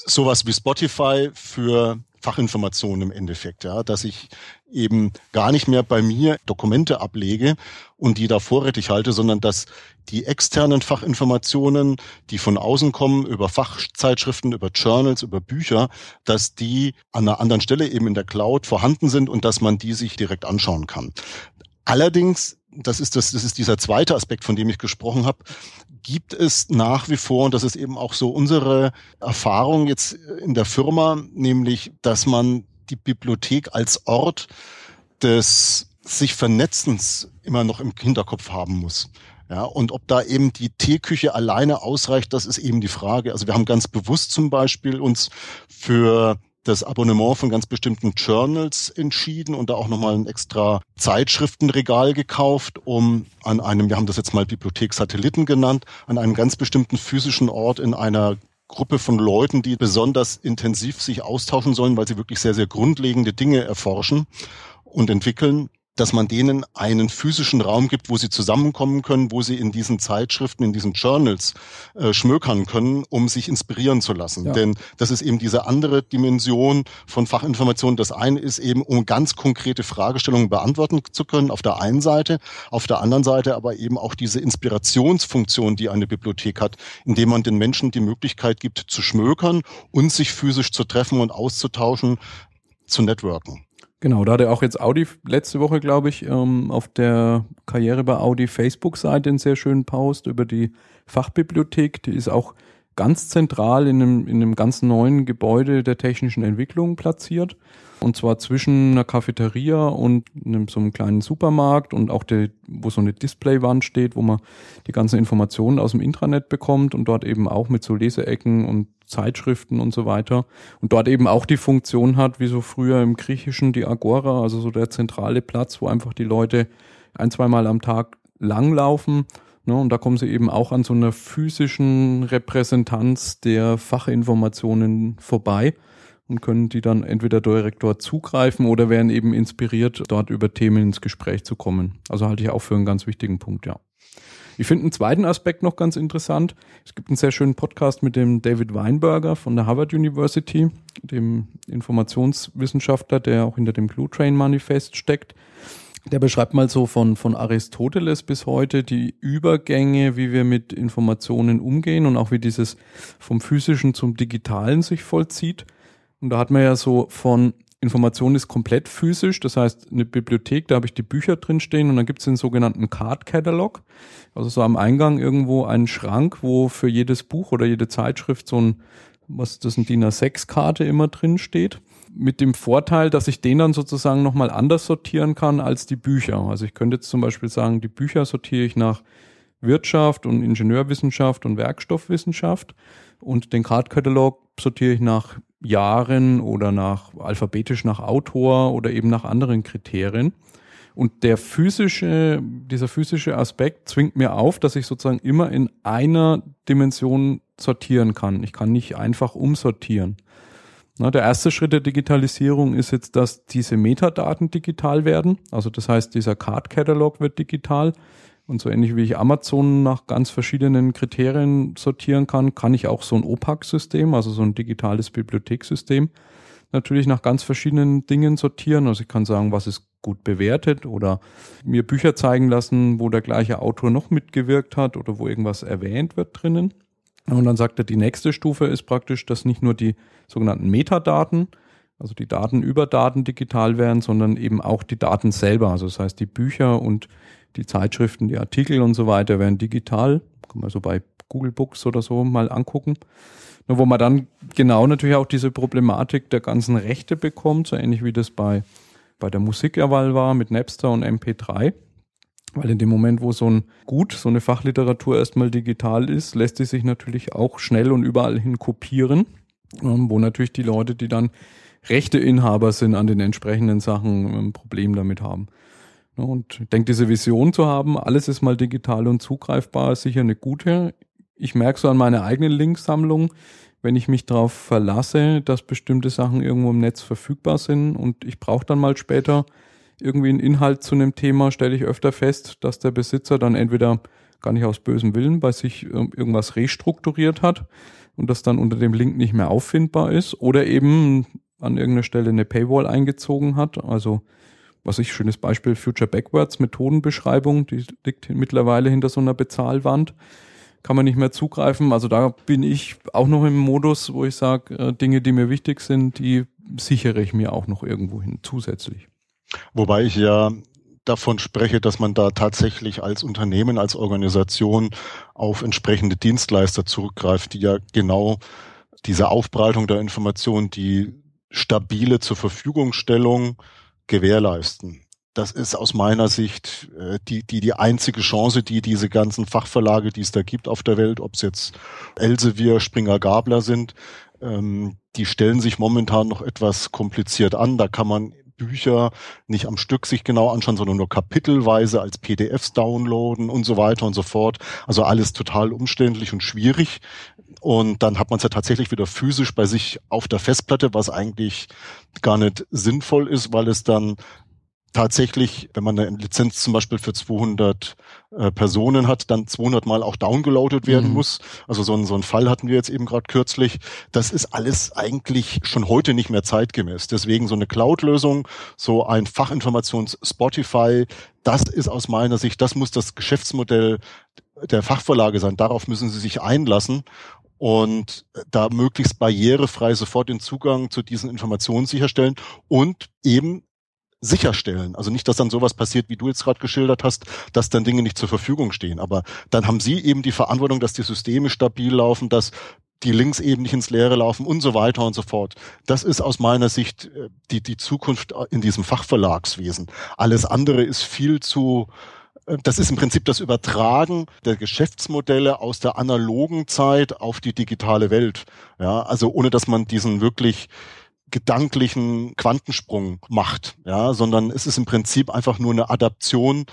sowas wie Spotify für Fachinformationen im Endeffekt, ja, dass ich eben gar nicht mehr bei mir Dokumente ablege und die da vorrätig halte, sondern dass die externen Fachinformationen, die von außen kommen, über Fachzeitschriften, über Journals, über Bücher, dass die an einer anderen Stelle eben in der Cloud vorhanden sind und dass man die sich direkt anschauen kann. Allerdings das ist das, das ist dieser zweite Aspekt, von dem ich gesprochen habe, gibt es nach wie vor, und das ist eben auch so unsere Erfahrung jetzt in der Firma, nämlich, dass man die Bibliothek als Ort des sich Vernetzens immer noch im Hinterkopf haben muss. Ja, und ob da eben die Teeküche alleine ausreicht, das ist eben die Frage. Also wir haben ganz bewusst zum Beispiel uns für das Abonnement von ganz bestimmten Journals entschieden und da auch nochmal ein extra Zeitschriftenregal gekauft, um an einem, wir haben das jetzt mal Bibliothek Satelliten genannt, an einem ganz bestimmten physischen Ort in einer Gruppe von Leuten, die besonders intensiv sich austauschen sollen, weil sie wirklich sehr, sehr grundlegende Dinge erforschen und entwickeln, dass man denen einen physischen Raum gibt, wo sie zusammenkommen können, wo sie in diesen Zeitschriften, in diesen Journals äh, schmökern können, um sich inspirieren zu lassen. Ja. Denn das ist eben diese andere Dimension von Fachinformation. Das eine ist eben, um ganz konkrete Fragestellungen beantworten zu können, auf der einen Seite, auf der anderen Seite aber eben auch diese Inspirationsfunktion, die eine Bibliothek hat, indem man den Menschen die Möglichkeit gibt, zu schmökern und sich physisch zu treffen und auszutauschen, zu networken. Genau, da hat er auch jetzt Audi letzte Woche, glaube ich, ähm, auf der Karriere bei Audi Facebook-Seite einen sehr schönen Post über die Fachbibliothek. Die ist auch ganz zentral in einem, in einem ganz neuen Gebäude der technischen Entwicklung platziert. Und zwar zwischen einer Cafeteria und einem, so einem kleinen Supermarkt und auch der, wo so eine Displaywand steht, wo man die ganzen Informationen aus dem Intranet bekommt und dort eben auch mit so Leseecken und Zeitschriften und so weiter. Und dort eben auch die Funktion hat, wie so früher im Griechischen die Agora, also so der zentrale Platz, wo einfach die Leute ein, zweimal am Tag langlaufen. Ne, und da kommen sie eben auch an so einer physischen Repräsentanz der Fachinformationen vorbei und können die dann entweder direkt dort zugreifen oder werden eben inspiriert, dort über Themen ins Gespräch zu kommen. Also halte ich auch für einen ganz wichtigen Punkt, ja. Ich finde einen zweiten Aspekt noch ganz interessant. Es gibt einen sehr schönen Podcast mit dem David Weinberger von der Harvard University, dem Informationswissenschaftler, der auch hinter dem Blue Train Manifest steckt. Der beschreibt mal so von, von Aristoteles bis heute die Übergänge, wie wir mit Informationen umgehen und auch wie dieses vom physischen zum digitalen sich vollzieht. Und da hat man ja so von Information ist komplett physisch, das heißt eine Bibliothek, da habe ich die Bücher drin stehen und dann gibt es den sogenannten Card Catalog, also so am Eingang irgendwo einen Schrank, wo für jedes Buch oder jede Zeitschrift so ein, was das ein DIN A6-Karte immer drin steht. Mit dem Vorteil, dass ich den dann sozusagen nochmal anders sortieren kann als die Bücher. Also ich könnte jetzt zum Beispiel sagen, die Bücher sortiere ich nach Wirtschaft und Ingenieurwissenschaft und Werkstoffwissenschaft und den Card Catalog sortiere ich nach Jahren oder nach alphabetisch nach Autor oder eben nach anderen Kriterien. Und der physische, dieser physische Aspekt zwingt mir auf, dass ich sozusagen immer in einer Dimension sortieren kann. Ich kann nicht einfach umsortieren. Na, der erste Schritt der Digitalisierung ist jetzt, dass diese Metadaten digital werden. Also das heißt, dieser Card Catalog wird digital. Und so ähnlich wie ich Amazon nach ganz verschiedenen Kriterien sortieren kann, kann ich auch so ein OPAC-System, also so ein digitales Bibliothekssystem, natürlich nach ganz verschiedenen Dingen sortieren. Also ich kann sagen, was ist gut bewertet oder mir Bücher zeigen lassen, wo der gleiche Autor noch mitgewirkt hat oder wo irgendwas erwähnt wird drinnen. Und dann sagt er, die nächste Stufe ist praktisch, dass nicht nur die sogenannten Metadaten, also die Daten über Daten digital werden, sondern eben auch die Daten selber. Also das heißt, die Bücher und die Zeitschriften, die Artikel und so weiter werden digital. Kann man so bei Google Books oder so mal angucken. Wo man dann genau natürlich auch diese Problematik der ganzen Rechte bekommt, so ähnlich wie das bei bei der Musikerwahl war mit Napster und MP3. Weil in dem Moment, wo so ein Gut, so eine Fachliteratur erstmal digital ist, lässt sie sich natürlich auch schnell und überall hin kopieren, ähm, wo natürlich die Leute, die dann Rechteinhaber sind an den entsprechenden Sachen, ein Problem damit haben. Und ich denke, diese Vision zu haben, alles ist mal digital und zugreifbar, ist sicher eine gute. Ich merke so an meiner eigenen Linksammlung, wenn ich mich darauf verlasse, dass bestimmte Sachen irgendwo im Netz verfügbar sind und ich brauche dann mal später irgendwie einen Inhalt zu einem Thema, stelle ich öfter fest, dass der Besitzer dann entweder gar nicht aus bösem Willen bei sich ähm, irgendwas restrukturiert hat und das dann unter dem Link nicht mehr auffindbar ist oder eben an irgendeiner Stelle eine Paywall eingezogen hat. Also was ich schönes Beispiel Future Backwards Methodenbeschreibung, die liegt mittlerweile hinter so einer Bezahlwand kann man nicht mehr zugreifen. Also da bin ich auch noch im Modus, wo ich sage, äh, Dinge, die mir wichtig sind, die sichere ich mir auch noch irgendwo hin zusätzlich. Wobei ich ja davon spreche, dass man da tatsächlich als Unternehmen, als Organisation auf entsprechende Dienstleister zurückgreift, die ja genau diese Aufbereitung der Informationen, die stabile zur Verfügungstellung gewährleisten das ist aus meiner Sicht äh, die, die, die einzige Chance, die diese ganzen Fachverlage, die es da gibt auf der Welt, ob es jetzt Elsevier, Springer Gabler sind, ähm, die stellen sich momentan noch etwas kompliziert an. Da kann man Bücher nicht am Stück sich genau anschauen, sondern nur kapitelweise als PDFs downloaden und so weiter und so fort. Also alles total umständlich und schwierig. Und dann hat man es ja tatsächlich wieder physisch bei sich auf der Festplatte, was eigentlich gar nicht sinnvoll ist, weil es dann tatsächlich, wenn man eine Lizenz zum Beispiel für 200 äh, Personen hat, dann 200 Mal auch downgeloadet werden mhm. muss. Also so, ein, so ein Fall hatten wir jetzt eben gerade kürzlich. Das ist alles eigentlich schon heute nicht mehr zeitgemäß. Deswegen so eine Cloud-Lösung, so ein Fachinformations-Spotify, das ist aus meiner Sicht, das muss das Geschäftsmodell der Fachverlage sein. Darauf müssen sie sich einlassen und da möglichst barrierefrei sofort den Zugang zu diesen Informationen sicherstellen und eben sicherstellen. Also nicht, dass dann sowas passiert, wie du jetzt gerade geschildert hast, dass dann Dinge nicht zur Verfügung stehen. Aber dann haben sie eben die Verantwortung, dass die Systeme stabil laufen, dass die Links eben nicht ins Leere laufen und so weiter und so fort. Das ist aus meiner Sicht äh, die, die Zukunft in diesem Fachverlagswesen. Alles andere ist viel zu, äh, das ist im Prinzip das Übertragen der Geschäftsmodelle aus der analogen Zeit auf die digitale Welt. Ja, also ohne dass man diesen wirklich gedanklichen Quantensprung macht, ja, sondern es ist im Prinzip einfach nur eine Adaption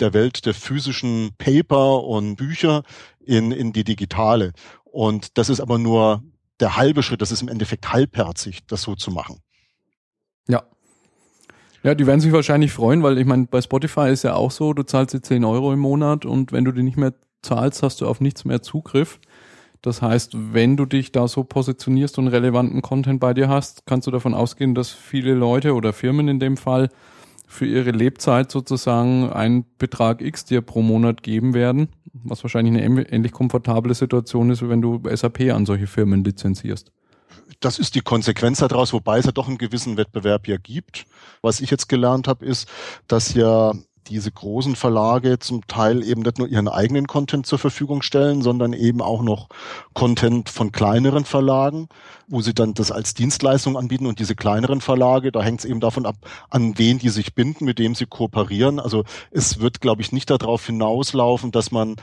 der Welt der physischen Paper und Bücher in, in die digitale. Und das ist aber nur der halbe Schritt, das ist im Endeffekt halbherzig, das so zu machen. Ja. Ja, die werden sich wahrscheinlich freuen, weil ich meine, bei Spotify ist ja auch so, du zahlst jetzt 10 Euro im Monat und wenn du die nicht mehr zahlst, hast du auf nichts mehr Zugriff. Das heißt, wenn du dich da so positionierst und relevanten Content bei dir hast, kannst du davon ausgehen, dass viele Leute oder Firmen in dem Fall für ihre Lebzeit sozusagen einen Betrag X dir pro Monat geben werden, was wahrscheinlich eine ähnlich komfortable Situation ist, wie wenn du SAP an solche Firmen lizenzierst. Das ist die Konsequenz daraus, wobei es ja doch einen gewissen Wettbewerb ja gibt. Was ich jetzt gelernt habe, ist, dass ja diese großen Verlage zum Teil eben nicht nur ihren eigenen Content zur Verfügung stellen, sondern eben auch noch Content von kleineren Verlagen, wo sie dann das als Dienstleistung anbieten und diese kleineren Verlage, da hängt es eben davon ab, an wen die sich binden, mit dem sie kooperieren. Also es wird, glaube ich, nicht darauf hinauslaufen, dass man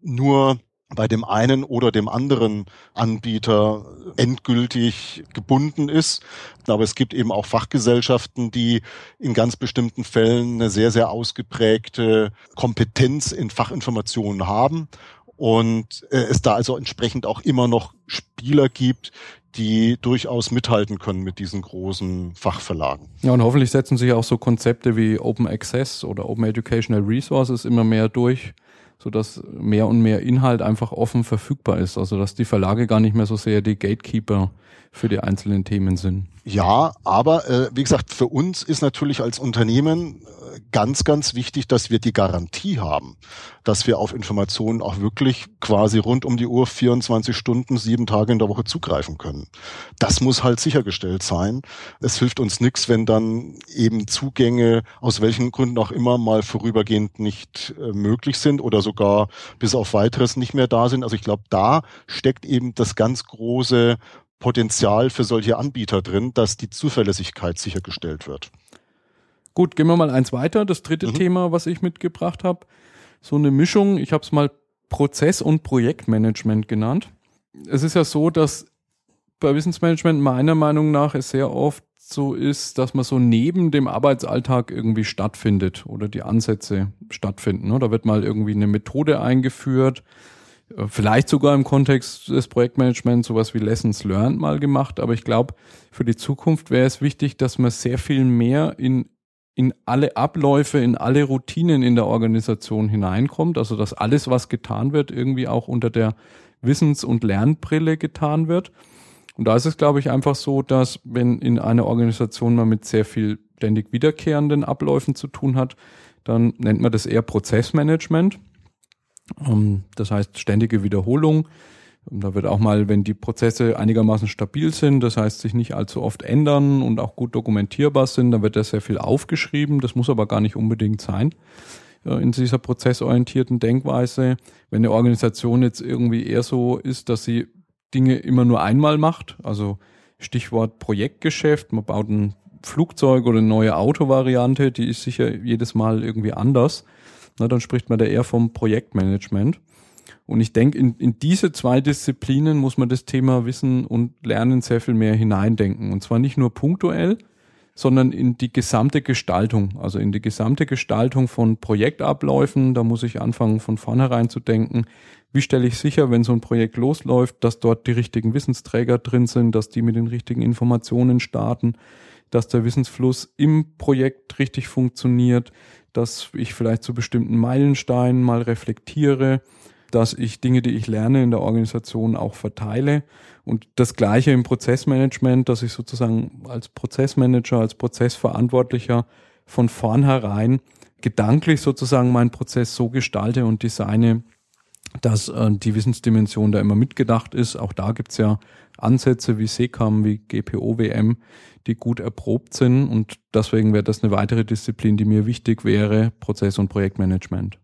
nur bei dem einen oder dem anderen Anbieter endgültig gebunden ist. Aber es gibt eben auch Fachgesellschaften, die in ganz bestimmten Fällen eine sehr, sehr ausgeprägte Kompetenz in Fachinformationen haben und äh, es da also entsprechend auch immer noch Spieler gibt, die durchaus mithalten können mit diesen großen Fachverlagen. Ja, und hoffentlich setzen sich auch so Konzepte wie Open Access oder Open Educational Resources immer mehr durch, sodass mehr und mehr Inhalt einfach offen verfügbar ist. Also dass die Verlage gar nicht mehr so sehr die Gatekeeper für die einzelnen Themen sind. Ja, aber äh, wie gesagt, für uns ist natürlich als Unternehmen äh, ganz, ganz wichtig, dass wir die Garantie haben, dass wir auf Informationen auch wirklich quasi rund um die Uhr 24 Stunden, sieben Tage in der Woche zugreifen können. Das muss halt sichergestellt sein. Es hilft uns nichts, wenn dann eben Zugänge aus welchen Gründen auch immer mal vorübergehend nicht äh, möglich sind oder sogar bis auf weiteres nicht mehr da sind. Also ich glaube, da steckt eben das ganz große Potenzial für solche Anbieter drin, dass die Zuverlässigkeit sichergestellt wird. Gut, gehen wir mal eins weiter. Das dritte mhm. Thema, was ich mitgebracht habe, so eine Mischung. Ich habe es mal Prozess- und Projektmanagement genannt. Es ist ja so, dass bei Wissensmanagement meiner Meinung nach es sehr oft so ist, dass man so neben dem Arbeitsalltag irgendwie stattfindet oder die Ansätze stattfinden. Ne? Da wird mal irgendwie eine Methode eingeführt, äh, vielleicht sogar im Kontext des Projektmanagements sowas wie Lessons Learned mal gemacht, aber ich glaube, für die Zukunft wäre es wichtig, dass man sehr viel mehr in, in alle Abläufe, in alle Routinen in der Organisation hineinkommt, also dass alles, was getan wird, irgendwie auch unter der Wissens- und Lernbrille getan wird. Und da ist es, glaube ich, einfach so, dass wenn in einer Organisation man mit sehr viel ständig wiederkehrenden Abläufen zu tun hat, dann nennt man das eher Prozessmanagement. Ähm, das heißt ständige Wiederholung. Ähm, da wird auch mal, wenn die Prozesse einigermaßen stabil sind, das heißt sich nicht allzu oft ändern und auch gut dokumentierbar sind, dann wird da sehr viel aufgeschrieben. Das muss aber gar nicht unbedingt sein äh, in dieser prozessorientierten Denkweise. Wenn eine Organisation jetzt irgendwie eher so ist, dass sie Dinge immer nur einmal macht, also Stichwort Projektgeschäft, man baut ein Flugzeug oder eine neue Autovariante, die ist sicher jedes Mal irgendwie anders na, dann spricht man da eher vom Projektmanagement. Und ich denke, in, in diese zwei Disziplinen muss man das Thema Wissen und Lernen sehr viel mehr hineindenken. Und zwar nicht nur punktuell, sondern in die gesamte Gestaltung, also in die gesamte Gestaltung von Projektabläufen. Da muss ich anfangen, von vornherein zu denken, wie stelle ich sicher, wenn so ein Projekt losläuft, dass dort die richtigen Wissensträger drin sind, dass die mit den richtigen Informationen starten, dass der Wissensfluss im Projekt richtig funktioniert, dass ich vielleicht zu bestimmten Meilensteinen mal reflektiere, dass ich Dinge, die ich lerne in der Organisation auch verteile. Und das Gleiche im Prozessmanagement, dass ich sozusagen als Prozessmanager, als Prozessverantwortlicher von vornherein gedanklich sozusagen meinen Prozess so gestalte und designe, dass äh, die Wissensdimension da immer mitgedacht ist. Auch da gibt's ja Ansätze wie SECAM, wie GPO-WM, die gut erprobt sind. Und deswegen wäre das eine weitere Disziplin, die mir wichtig wäre, Prozess- und Projektmanagement.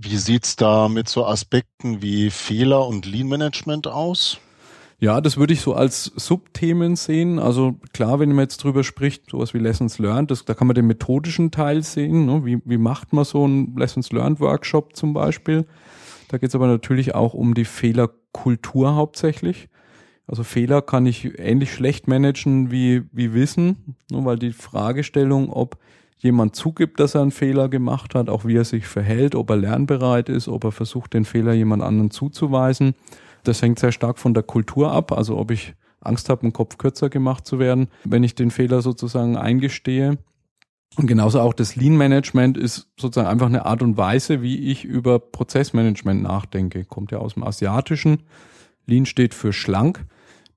Wie sieht's da mit so Aspekten wie Fehler und Lean-Management aus? Ja, das würde ich so als Subthemen sehen. Also klar, wenn man jetzt drüber spricht, sowas wie Lessons Learned, das, da kann man den methodischen Teil sehen. Ne? Wie, wie macht man so einen Lessons Learned Workshop zum Beispiel? Da geht es aber natürlich auch um die Fehlerkultur hauptsächlich. Also Fehler kann ich ähnlich schlecht managen wie, wie Wissen, nur weil die Fragestellung, ob jemand zugibt, dass er einen Fehler gemacht hat, auch wie er sich verhält, ob er lernbereit ist, ob er versucht, den Fehler jemand anderen zuzuweisen, das hängt sehr stark von der Kultur ab, also ob ich Angst habe, einen Kopf kürzer gemacht zu werden, wenn ich den Fehler sozusagen eingestehe. Und genauso auch das Lean Management ist sozusagen einfach eine Art und Weise, wie ich über Prozessmanagement nachdenke. Kommt ja aus dem Asiatischen. Lean steht für schlank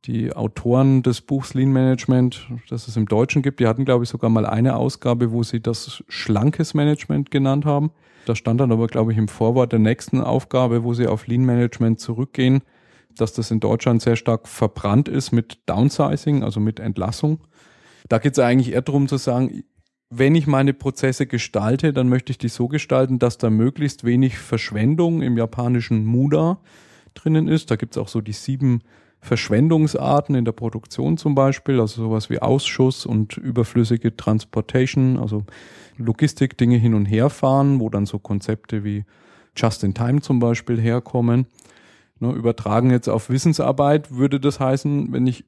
die Autoren des Buchs Lean Management, das es im Deutschen gibt, die hatten, glaube ich, sogar mal eine Ausgabe, wo sie das schlankes Management genannt haben. Da stand dann aber, glaube ich, im Vorwort der nächsten Aufgabe, wo sie auf Lean Management zurückgehen, dass das in Deutschland sehr stark verbrannt ist mit Downsizing, also mit Entlassung. Da geht es eigentlich eher darum zu sagen, wenn ich meine Prozesse gestalte, dann möchte ich die so gestalten, dass da möglichst wenig Verschwendung im japanischen Muda drinnen ist. Da gibt es auch so die sieben Verschwendungsarten in der Produktion zum Beispiel, also sowas wie Ausschuss und überflüssige Transportation, also Logistik, Dinge hin und her fahren, wo dann so Konzepte wie Just-in-Time zum Beispiel herkommen. Ne, übertragen jetzt auf Wissensarbeit würde das heißen, wenn ich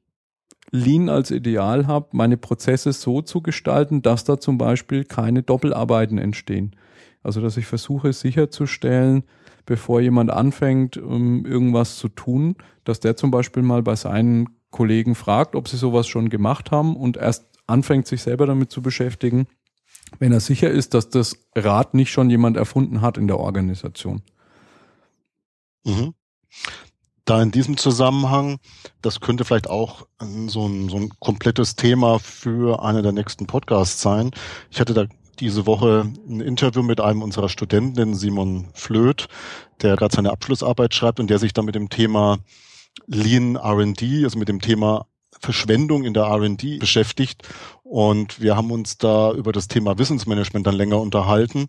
Lean als Ideal habe, meine Prozesse so zu gestalten, dass da zum Beispiel keine Doppelarbeiten entstehen. Also dass ich versuche sicherzustellen, bevor jemand anfängt, um irgendwas zu tun, dass der zum Beispiel mal bei seinen Kollegen fragt, ob sie sowas schon gemacht haben und erst anfängt, sich selber damit zu beschäftigen, wenn er sicher ist, dass das Rad nicht schon jemand erfunden hat in der Organisation. Mhm. Da in diesem Zusammenhang, das könnte vielleicht auch so ein, so ein komplettes Thema für eine der nächsten Podcasts sein. Ich hatte da diese Woche ein Interview mit einem unserer Studenten, den Simon Flöth, der gerade seine Abschlussarbeit schreibt und der sich dann mit dem Thema Lean R&D, also mit dem Thema Verschwendung in der R&D beschäftigt und wir haben uns da über das Thema Wissensmanagement dann länger unterhalten.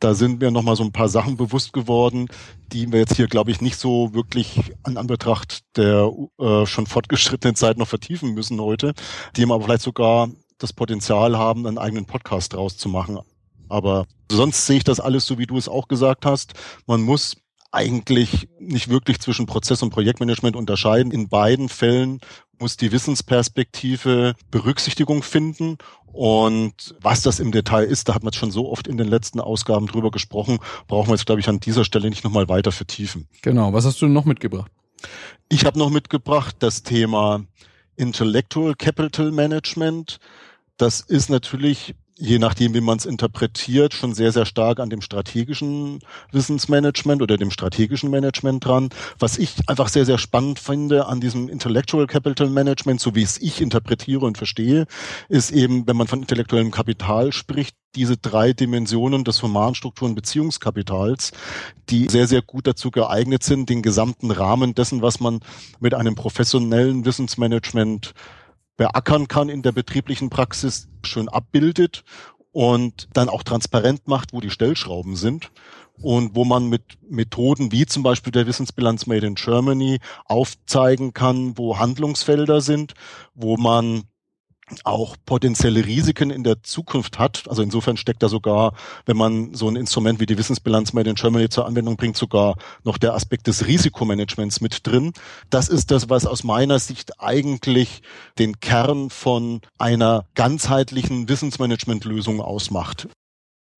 Da sind mir nochmal so ein paar Sachen bewusst geworden, die wir jetzt hier, glaube ich, nicht so wirklich an Anbetracht der äh, schon fortgeschrittenen Zeit noch vertiefen müssen heute, die aber vielleicht sogar das Potenzial haben, einen eigenen Podcast draus zu machen. Aber sonst sehe ich das alles so, wie du es auch gesagt hast. Man muss eigentlich nicht wirklich zwischen Prozess- und Projektmanagement unterscheiden. In beiden Fällen muss die Wissensperspektive Berücksichtigung finden. Und was das im Detail ist, da hat man schon so oft in den letzten Ausgaben drüber gesprochen, brauchen wir jetzt, glaube ich, an dieser Stelle nicht nochmal weiter vertiefen. Genau. Was hast du noch mitgebracht? Ich habe noch mitgebracht das Thema Intellectual Capital Management. Das ist natürlich je nachdem, wie man es interpretiert, schon sehr, sehr stark an dem strategischen Wissensmanagement oder dem strategischen Management dran. Was ich einfach sehr, sehr spannend finde an diesem Intellectual Capital Management, so wie es ich interpretiere und verstehe, ist eben, wenn man von intellektuellem Kapital spricht, diese drei Dimensionen des Humanstrukturen Beziehungskapitals, die sehr, sehr gut dazu geeignet sind, den gesamten Rahmen dessen, was man mit einem professionellen Wissensmanagement beackern kann in der betrieblichen Praxis, schön abbildet und dann auch transparent macht, wo die Stellschrauben sind und wo man mit Methoden wie zum Beispiel der Wissensbilanz Made in Germany aufzeigen kann, wo Handlungsfelder sind, wo man auch potenzielle Risiken in der Zukunft hat. Also insofern steckt da sogar, wenn man so ein Instrument wie die Wissensbilanz Made in Germany zur Anwendung bringt, sogar noch der Aspekt des Risikomanagements mit drin. Das ist das, was aus meiner Sicht eigentlich den Kern von einer ganzheitlichen Wissensmanagementlösung ausmacht.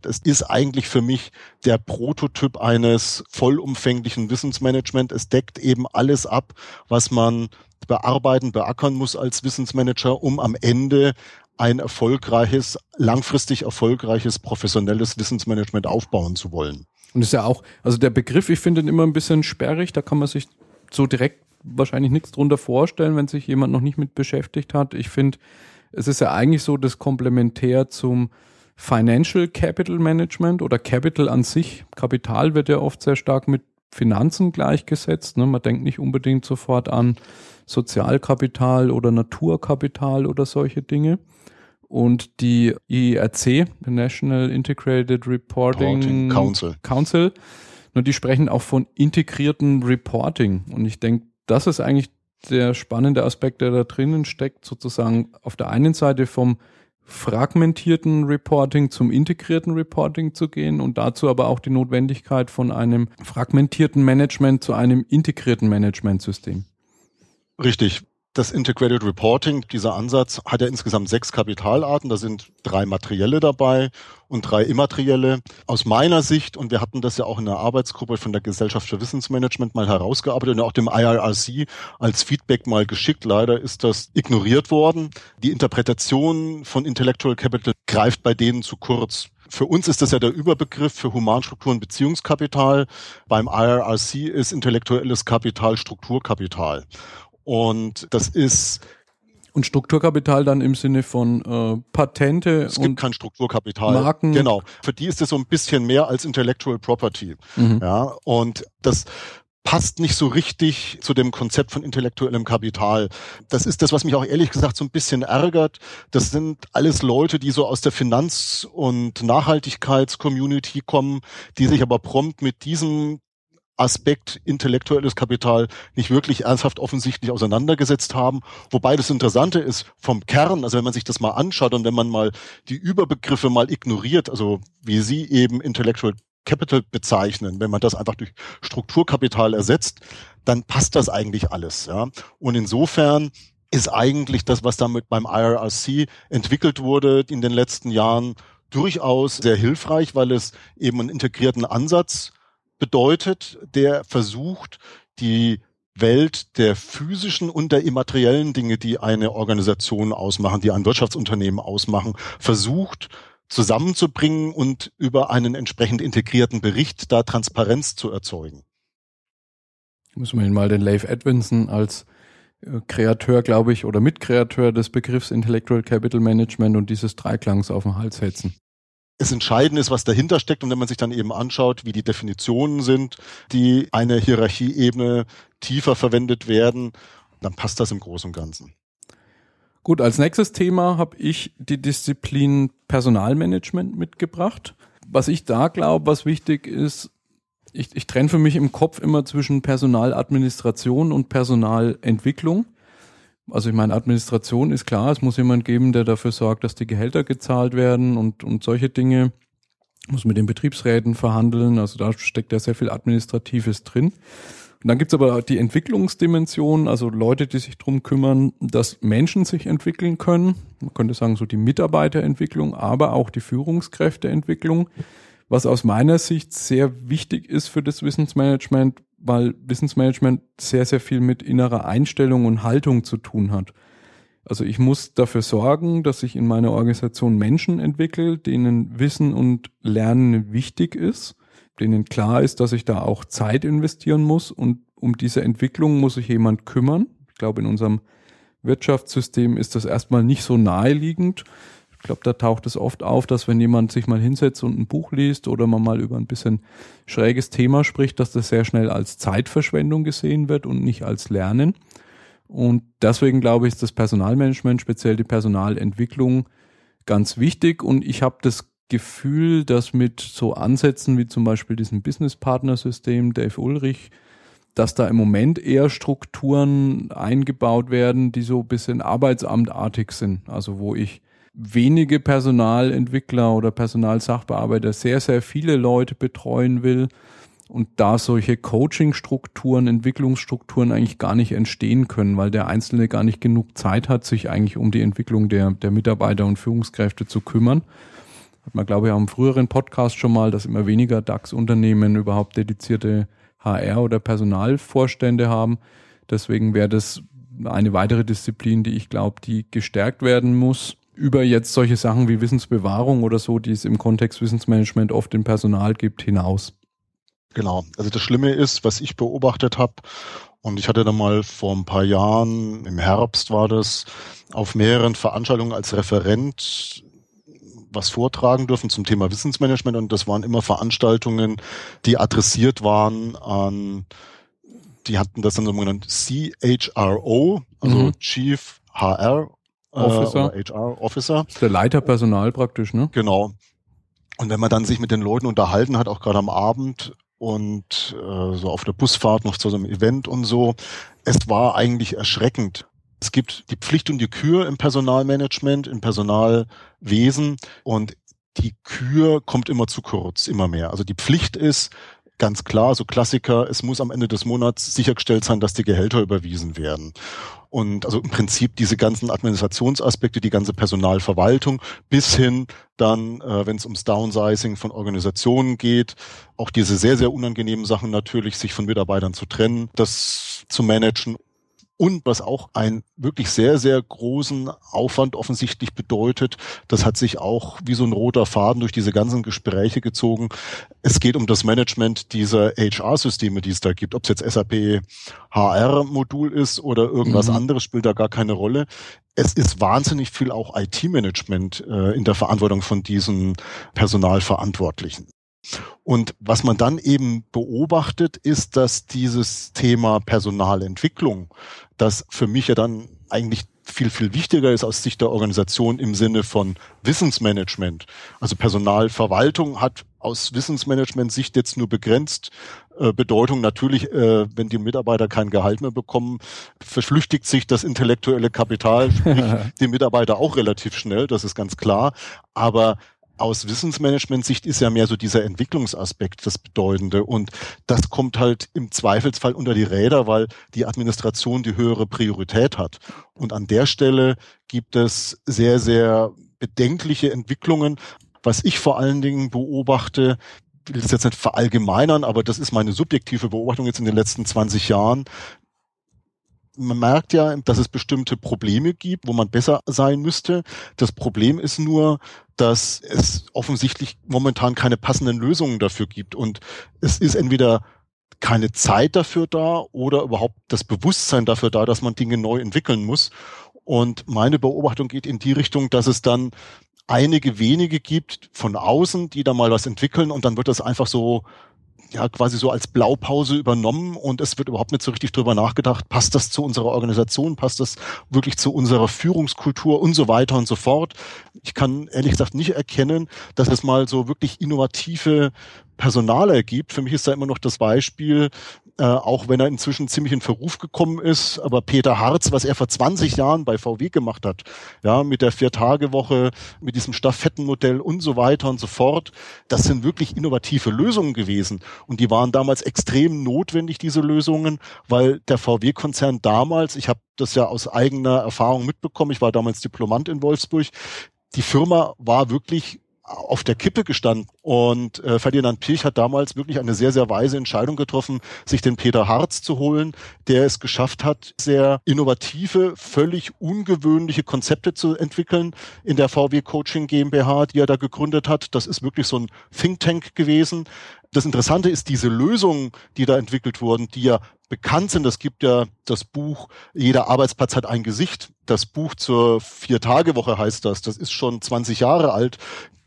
Das ist eigentlich für mich der Prototyp eines vollumfänglichen Wissensmanagement. Es deckt eben alles ab, was man bearbeiten, beackern muss als Wissensmanager, um am Ende ein erfolgreiches, langfristig erfolgreiches, professionelles Wissensmanagement aufbauen zu wollen. Und ist ja auch, also der Begriff, ich finde ihn immer ein bisschen sperrig, da kann man sich so direkt wahrscheinlich nichts drunter vorstellen, wenn sich jemand noch nicht mit beschäftigt hat. Ich finde, es ist ja eigentlich so das Komplementär zum Financial Capital Management oder Capital an sich. Kapital wird ja oft sehr stark mit Finanzen gleichgesetzt. Ne? Man denkt nicht unbedingt sofort an Sozialkapital oder Naturkapital oder solche Dinge. Und die IERC, National Integrated Reporting, Reporting Council, Council nur die sprechen auch von integrierten Reporting. Und ich denke, das ist eigentlich der spannende Aspekt, der da drinnen steckt, sozusagen auf der einen Seite vom fragmentierten Reporting zum integrierten Reporting zu gehen und dazu aber auch die Notwendigkeit von einem fragmentierten Management zu einem integrierten Managementsystem. Richtig. Das Integrated Reporting, dieser Ansatz, hat ja insgesamt sechs Kapitalarten. Da sind drei materielle dabei und drei immaterielle. Aus meiner Sicht, und wir hatten das ja auch in der Arbeitsgruppe von der Gesellschaft für Wissensmanagement mal herausgearbeitet und auch dem IRRC als Feedback mal geschickt. Leider ist das ignoriert worden. Die Interpretation von Intellectual Capital greift bei denen zu kurz. Für uns ist das ja der Überbegriff für Humanstrukturen Beziehungskapital. Beim IRRC ist intellektuelles Kapital Strukturkapital. Und das ist und Strukturkapital dann im Sinne von äh, Patente es gibt kein Strukturkapital. Marken. Genau. Für die ist es so ein bisschen mehr als Intellectual Property. Mhm. Ja, und das passt nicht so richtig zu dem Konzept von intellektuellem Kapital. Das ist das, was mich auch ehrlich gesagt so ein bisschen ärgert. Das sind alles Leute, die so aus der Finanz- und Nachhaltigkeitscommunity kommen, die sich aber prompt mit diesem Aspekt intellektuelles Kapital nicht wirklich ernsthaft offensichtlich auseinandergesetzt haben. Wobei das Interessante ist, vom Kern, also wenn man sich das mal anschaut und wenn man mal die Überbegriffe mal ignoriert, also wie Sie eben Intellectual Capital bezeichnen, wenn man das einfach durch Strukturkapital ersetzt, dann passt das eigentlich alles. Ja? Und insofern ist eigentlich das, was damit beim IRRC entwickelt wurde in den letzten Jahren, durchaus sehr hilfreich, weil es eben einen integrierten Ansatz bedeutet, der versucht, die Welt der physischen und der immateriellen Dinge, die eine Organisation ausmachen, die ein Wirtschaftsunternehmen ausmachen, versucht zusammenzubringen und über einen entsprechend integrierten Bericht da Transparenz zu erzeugen. Müssen wir ihn mal den Leif Edwinson als äh, Kreateur, glaube ich, oder Mitkreateur des Begriffs Intellectual Capital Management und dieses Dreiklangs auf den Hals setzen es entscheidend ist, was dahinter steckt. Und wenn man sich dann eben anschaut, wie die Definitionen sind, die eine Hierarchieebene tiefer verwendet werden, dann passt das im Großen und Ganzen. Gut, als nächstes Thema habe ich die Disziplin Personalmanagement mitgebracht. Was ich da glaube, was wichtig ist, ich, ich trenne für mich im Kopf immer zwischen Personaladministration und Personalentwicklung. Also ich meine, Administration ist klar, es muss jemand geben, der dafür sorgt, dass die Gehälter gezahlt werden und, und solche Dinge. Muss mit den Betriebsräten verhandeln, also da steckt ja sehr viel Administratives drin. Und dann gibt's aber die Entwicklungsdimension, also Leute, die sich drum kümmern, dass Menschen sich entwickeln können. Man könnte sagen, so die Mitarbeiterentwicklung, aber auch die Führungskräfteentwicklung, was aus meiner Sicht sehr wichtig ist für das Wissensmanagement, weil Wissensmanagement sehr, sehr viel mit innerer Einstellung und Haltung zu tun hat. Also ich muss dafür sorgen, dass ich in meiner Organisation Menschen entwickle, denen Wissen und Lernen wichtig ist, denen klar ist, dass ich da auch Zeit investieren muss und um diese Entwicklung muss sich jemand kümmern. Ich glaube, in unserem Wirtschaftssystem ist das erstmal nicht so naheliegend. Ich glaube, da taucht es oft auf, dass wenn jemand sich mal hinsetzt und ein Buch liest oder man mal über ein bisschen schräges Thema spricht, dass das sehr schnell als Zeitverschwendung gesehen wird und nicht als Lernen. Und deswegen glaube ich, ist das Personalmanagement, speziell die Personalentwicklung, ganz wichtig. Und ich habe das Gefühl, dass mit so Ansätzen wie zum Beispiel diesem Business Partner System, Dave Ulrich, dass da im Moment eher Strukturen eingebaut werden, die so ein bisschen arbeitsamtartig sind. Also wo ich wenige Personalentwickler oder Personalsachbearbeiter sehr, sehr viele Leute betreuen will und da solche Coaching-Strukturen, Entwicklungsstrukturen eigentlich gar nicht entstehen können, weil der Einzelne gar nicht genug Zeit hat, sich eigentlich um die Entwicklung der, der Mitarbeiter und Führungskräfte zu kümmern. Hat man, glaube ich, auch im früheren Podcast schon mal, dass immer weniger DAX-Unternehmen überhaupt dedizierte HR- oder Personalvorstände haben. Deswegen wäre das eine weitere Disziplin, die ich glaube, die gestärkt werden muss über jetzt solche Sachen wie Wissensbewahrung oder so, die es im Kontext Wissensmanagement oft im Personal gibt, hinaus. Genau. Also das Schlimme ist, was ich beobachtet habe, und ich hatte da mal vor ein paar Jahren, im Herbst war das, auf mehreren Veranstaltungen als Referent was vortragen dürfen zum Thema Wissensmanagement und das waren immer Veranstaltungen, die adressiert waren an, die hatten das dann so genannt CHRO, also mhm. Chief HR Officer. Äh, HR Officer. Der Leiter Personal praktisch, ne? Genau. Und wenn man dann sich mit den Leuten unterhalten hat, auch gerade am Abend und äh, so auf der Busfahrt noch zu so einem Event und so, es war eigentlich erschreckend. Es gibt die Pflicht und die Kür im Personalmanagement, im Personalwesen und die Kür kommt immer zu kurz, immer mehr. Also die Pflicht ist, ganz klar, so Klassiker, es muss am Ende des Monats sichergestellt sein, dass die Gehälter überwiesen werden. Und also im Prinzip diese ganzen Administrationsaspekte, die ganze Personalverwaltung bis hin dann, äh, wenn es ums Downsizing von Organisationen geht, auch diese sehr, sehr unangenehmen Sachen natürlich, sich von Mitarbeitern zu trennen, das zu managen und was auch einen wirklich sehr, sehr großen Aufwand offensichtlich bedeutet, das hat sich auch wie so ein roter Faden durch diese ganzen Gespräche gezogen. Es geht um das Management dieser HR-Systeme, die es da gibt. Ob es jetzt SAP HR-Modul ist oder irgendwas mhm. anderes, spielt da gar keine Rolle. Es ist wahnsinnig viel auch IT-Management äh, in der Verantwortung von diesen Personalverantwortlichen. Und was man dann eben beobachtet, ist, dass dieses Thema Personalentwicklung, das für mich ja dann eigentlich viel, viel wichtiger ist aus Sicht der Organisation im Sinne von Wissensmanagement. Also Personalverwaltung hat aus Wissensmanagement-Sicht jetzt nur begrenzt äh, Bedeutung. Natürlich, äh, wenn die Mitarbeiter kein Gehalt mehr bekommen, verschlüchtigt sich das intellektuelle Kapital, sprich die Mitarbeiter auch relativ schnell, das ist ganz klar. Aber aus Wissensmanagement-Sicht ist ja mehr so dieser Entwicklungsaspekt das Bedeutende. Und das kommt halt im Zweifelsfall unter die Räder, weil die Administration die höhere Priorität hat. Und an der Stelle gibt es sehr, sehr bedenkliche Entwicklungen. Was ich vor allen Dingen beobachte, ich will das jetzt nicht verallgemeinern, aber das ist meine subjektive Beobachtung jetzt in den letzten 20 Jahren, man merkt ja, dass es bestimmte Probleme gibt, wo man besser sein müsste. Das Problem ist nur, dass es offensichtlich momentan keine passenden Lösungen dafür gibt. Und es ist entweder keine Zeit dafür da oder überhaupt das Bewusstsein dafür da, dass man Dinge neu entwickeln muss. Und meine Beobachtung geht in die Richtung, dass es dann einige wenige gibt von außen, die da mal was entwickeln und dann wird das einfach so ja quasi so als Blaupause übernommen und es wird überhaupt nicht so richtig drüber nachgedacht, passt das zu unserer Organisation, passt das wirklich zu unserer Führungskultur und so weiter und so fort. Ich kann ehrlich gesagt nicht erkennen, dass es mal so wirklich innovative Personaler gibt. Für mich ist da immer noch das Beispiel, äh, auch wenn er inzwischen ziemlich in Verruf gekommen ist, aber Peter Harz, was er vor 20 Jahren bei VW gemacht hat, ja, mit der Vier-Tage-Woche, mit diesem Staffettenmodell und so weiter und so fort, das sind wirklich innovative Lösungen gewesen. Und die waren damals extrem notwendig, diese Lösungen, weil der VW-Konzern damals, ich habe das ja aus eigener Erfahrung mitbekommen, ich war damals Diplomant in Wolfsburg, die Firma war wirklich auf der Kippe gestanden. Und äh, Ferdinand Pirch hat damals wirklich eine sehr, sehr weise Entscheidung getroffen, sich den Peter Harz zu holen, der es geschafft hat, sehr innovative, völlig ungewöhnliche Konzepte zu entwickeln in der VW Coaching GmbH, die er da gegründet hat. Das ist wirklich so ein Think Tank gewesen. Das Interessante ist, diese Lösungen, die da entwickelt wurden, die ja bekannt sind. Es gibt ja das Buch Jeder Arbeitsplatz hat ein Gesicht. Das Buch zur Vier-Tage-Woche heißt das. Das ist schon 20 Jahre alt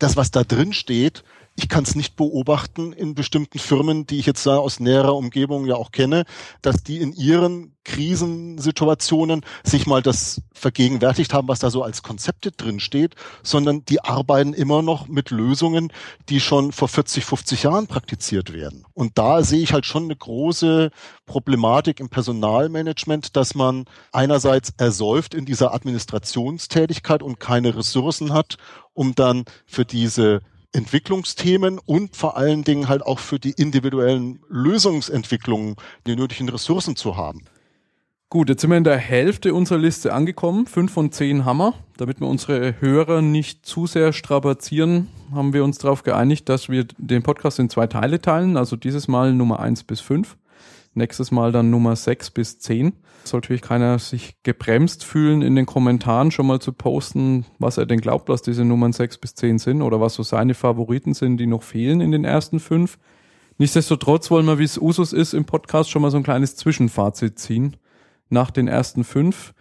das, was da drin steht, ich kann es nicht beobachten in bestimmten Firmen, die ich jetzt aus näherer Umgebung ja auch kenne, dass die in ihren Krisensituationen sich mal das vergegenwärtigt haben, was da so als Konzepte drin steht, sondern die arbeiten immer noch mit Lösungen, die schon vor 40, 50 Jahren praktiziert werden. Und da sehe ich halt schon eine große Problematik im Personalmanagement, dass man einerseits ersäuft in dieser Administrationstätigkeit und keine Ressourcen hat, um dann für diese Entwicklungsthemen und vor allen Dingen halt auch für die individuellen Lösungsentwicklungen die nötigen Ressourcen zu haben. Gut, jetzt sind wir in der Hälfte unserer Liste angekommen. Fünf von zehn Hammer. Damit wir unsere Hörer nicht zu sehr strapazieren, haben wir uns darauf geeinigt, dass wir den Podcast in zwei Teile teilen. Also dieses Mal Nummer eins bis fünf. Nächstes Mal dann Nummer sechs bis zehn. Sollte natürlich keiner sich gebremst fühlen, in den Kommentaren schon mal zu posten, was er denn glaubt, was diese Nummern sechs bis zehn sind oder was so seine Favoriten sind, die noch fehlen in den ersten fünf. Nichtsdestotrotz wollen wir, wie es Usus ist, im Podcast schon mal so ein kleines Zwischenfazit ziehen. Nach den ersten fünf.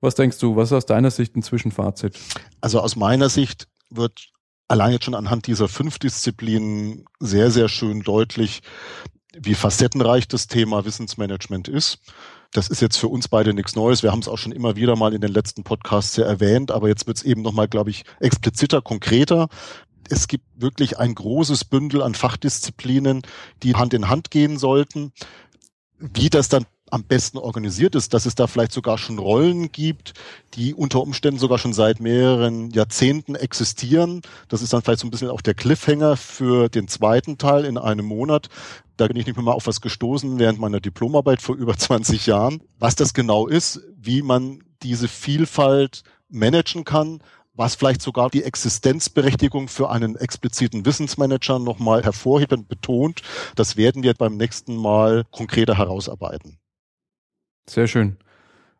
Was denkst du, was ist aus deiner Sicht ein Zwischenfazit? Also aus meiner Sicht wird allein jetzt schon anhand dieser fünf Disziplinen sehr, sehr schön deutlich, wie facettenreich das Thema Wissensmanagement ist. Das ist jetzt für uns beide nichts Neues. Wir haben es auch schon immer wieder mal in den letzten Podcasts erwähnt, aber jetzt wird es eben nochmal, glaube ich, expliziter, konkreter. Es gibt wirklich ein großes Bündel an Fachdisziplinen, die Hand in Hand gehen sollten. Wie das dann am besten organisiert ist, dass es da vielleicht sogar schon Rollen gibt, die unter Umständen sogar schon seit mehreren Jahrzehnten existieren. Das ist dann vielleicht so ein bisschen auch der Cliffhanger für den zweiten Teil in einem Monat. Da bin ich nicht mehr mal auf was gestoßen während meiner Diplomarbeit vor über 20 Jahren. Was das genau ist, wie man diese Vielfalt managen kann, was vielleicht sogar die Existenzberechtigung für einen expliziten Wissensmanager nochmal hervorhebt und betont. Das werden wir beim nächsten Mal konkreter herausarbeiten. Sehr schön.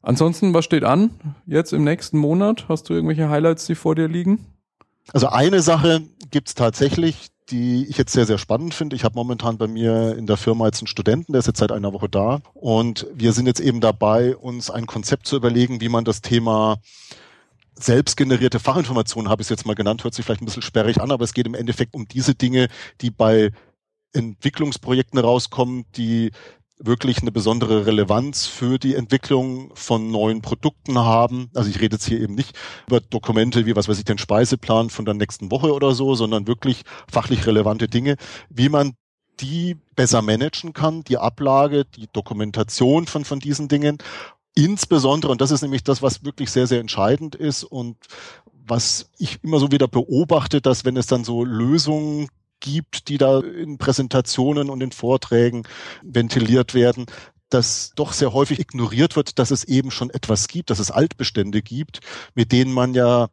Ansonsten, was steht an jetzt im nächsten Monat? Hast du irgendwelche Highlights, die vor dir liegen? Also eine Sache gibt's tatsächlich, die ich jetzt sehr, sehr spannend finde. Ich habe momentan bei mir in der Firma jetzt einen Studenten, der ist jetzt seit einer Woche da. Und wir sind jetzt eben dabei, uns ein Konzept zu überlegen, wie man das Thema selbstgenerierte Fachinformationen, habe ich es jetzt mal genannt, hört sich vielleicht ein bisschen sperrig an, aber es geht im Endeffekt um diese Dinge, die bei Entwicklungsprojekten rauskommen, die wirklich eine besondere Relevanz für die Entwicklung von neuen Produkten haben. Also ich rede jetzt hier eben nicht über Dokumente wie, was weiß ich, den Speiseplan von der nächsten Woche oder so, sondern wirklich fachlich relevante Dinge, wie man die besser managen kann, die Ablage, die Dokumentation von, von diesen Dingen. Insbesondere, und das ist nämlich das, was wirklich sehr, sehr entscheidend ist und was ich immer so wieder beobachte, dass wenn es dann so Lösungen gibt, die da in Präsentationen und in Vorträgen ventiliert werden, dass doch sehr häufig ignoriert wird, dass es eben schon etwas gibt, dass es Altbestände gibt, mit denen man ja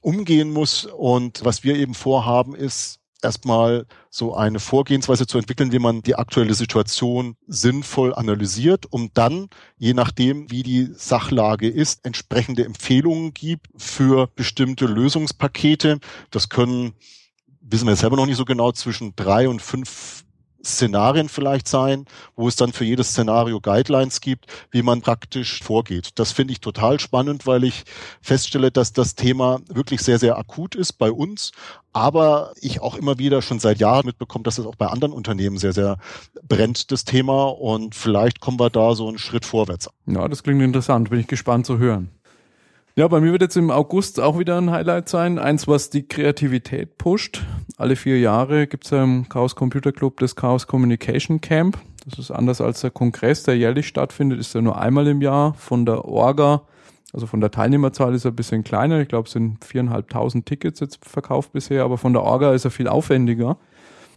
umgehen muss. Und was wir eben vorhaben, ist erstmal so eine Vorgehensweise zu entwickeln, wie man die aktuelle Situation sinnvoll analysiert, um dann, je nachdem, wie die Sachlage ist, entsprechende Empfehlungen gibt für bestimmte Lösungspakete. Das können wissen wir selber noch nicht so genau, zwischen drei und fünf Szenarien vielleicht sein, wo es dann für jedes Szenario Guidelines gibt, wie man praktisch vorgeht. Das finde ich total spannend, weil ich feststelle, dass das Thema wirklich sehr, sehr akut ist bei uns, aber ich auch immer wieder schon seit Jahren mitbekomme, dass es auch bei anderen Unternehmen sehr, sehr brennt, das Thema. Und vielleicht kommen wir da so einen Schritt vorwärts. Ja, das klingt interessant. Bin ich gespannt zu hören. Ja, bei mir wird jetzt im August auch wieder ein Highlight sein. Eins, was die Kreativität pusht. Alle vier Jahre gibt's ja im Chaos Computer Club das Chaos Communication Camp. Das ist anders als der Kongress, der jährlich stattfindet, ist ja nur einmal im Jahr. Von der Orga, also von der Teilnehmerzahl ist er ein bisschen kleiner. Ich glaube, es sind viereinhalbtausend Tickets jetzt verkauft bisher, aber von der Orga ist er viel aufwendiger.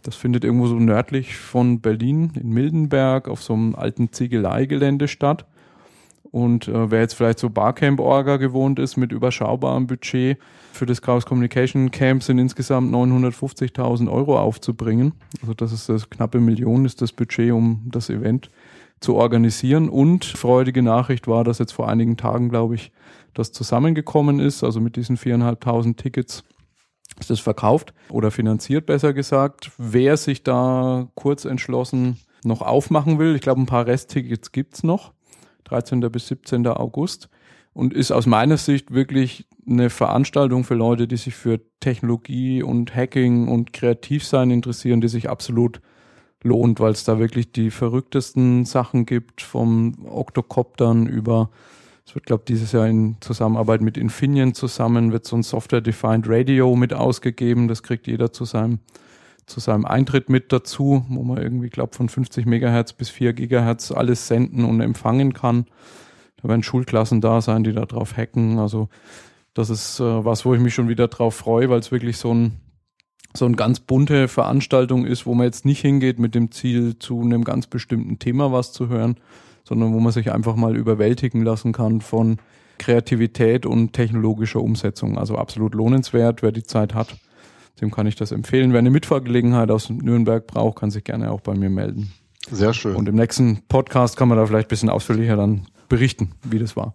Das findet irgendwo so nördlich von Berlin in Mildenberg auf so einem alten Ziegeleigelände statt. Und äh, wer jetzt vielleicht so Barcamp-Orga gewohnt ist mit überschaubarem Budget, für das Chaos Communication Camp sind insgesamt 950.000 Euro aufzubringen. Also das ist das knappe Million ist das Budget, um das Event zu organisieren. Und freudige Nachricht war, dass jetzt vor einigen Tagen, glaube ich, das zusammengekommen ist. Also mit diesen viereinhalbtausend Tickets ist das verkauft oder finanziert, besser gesagt. Wer sich da kurz entschlossen noch aufmachen will, ich glaube, ein paar Resttickets gibt's noch 13. bis 17. August und ist aus meiner Sicht wirklich eine Veranstaltung für Leute, die sich für Technologie und Hacking und Kreativsein interessieren, die sich absolut lohnt, weil es da wirklich die verrücktesten Sachen gibt, vom Octocoptern über, es wird, glaube dieses Jahr in Zusammenarbeit mit Infineon zusammen, wird so ein Software-Defined Radio mit ausgegeben, das kriegt jeder zu seinem zu seinem Eintritt mit dazu, wo man irgendwie, glaube von 50 Megahertz bis 4 Gigahertz alles senden und empfangen kann. Da werden Schulklassen da sein, die da drauf hacken. Also das ist äh, was, wo ich mich schon wieder drauf freue, weil es wirklich so ein so eine ganz bunte Veranstaltung ist, wo man jetzt nicht hingeht mit dem Ziel, zu einem ganz bestimmten Thema was zu hören, sondern wo man sich einfach mal überwältigen lassen kann von Kreativität und technologischer Umsetzung. Also absolut lohnenswert, wer die Zeit hat dem kann ich das empfehlen. Wer eine Mitfahrgelegenheit aus Nürnberg braucht, kann sich gerne auch bei mir melden. Sehr schön. Und im nächsten Podcast kann man da vielleicht ein bisschen ausführlicher dann berichten, wie das war.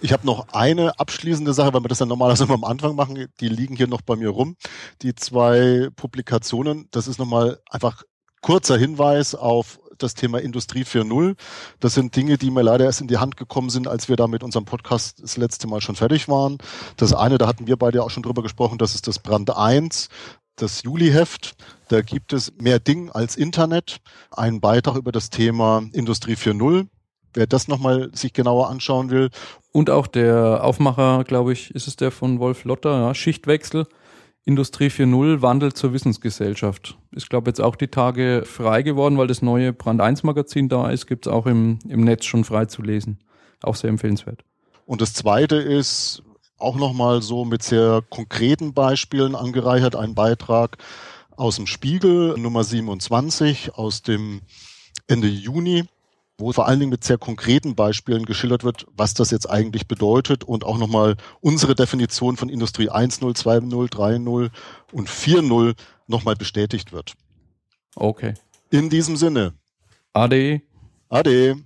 Ich habe noch eine abschließende Sache, weil wir das dann normalerweise immer am Anfang machen. Die liegen hier noch bei mir rum. Die zwei Publikationen, das ist nochmal einfach kurzer Hinweis auf das Thema Industrie 4.0. Das sind Dinge, die mir leider erst in die Hand gekommen sind, als wir da mit unserem Podcast das letzte Mal schon fertig waren. Das eine, da hatten wir beide auch schon drüber gesprochen, das ist das Brand 1 das Juli-Heft. Da gibt es mehr Ding als Internet. Ein Beitrag über das Thema Industrie 4.0. Wer das nochmal sich genauer anschauen will. Und auch der Aufmacher, glaube ich, ist es der von Wolf Lotter, ja, Schichtwechsel. Industrie 4.0 Wandel zur Wissensgesellschaft. Ist, glaube jetzt auch die Tage frei geworden, weil das neue Brand 1 Magazin da ist, gibt's auch im, im Netz schon frei zu lesen. Auch sehr empfehlenswert. Und das zweite ist auch nochmal so mit sehr konkreten Beispielen angereichert, ein Beitrag aus dem Spiegel Nummer 27 aus dem Ende Juni wo vor allen Dingen mit sehr konkreten Beispielen geschildert wird, was das jetzt eigentlich bedeutet und auch nochmal unsere Definition von Industrie 1.0, 2.0, 3.0 und 4.0 nochmal bestätigt wird. Okay. In diesem Sinne. Ade. Ade.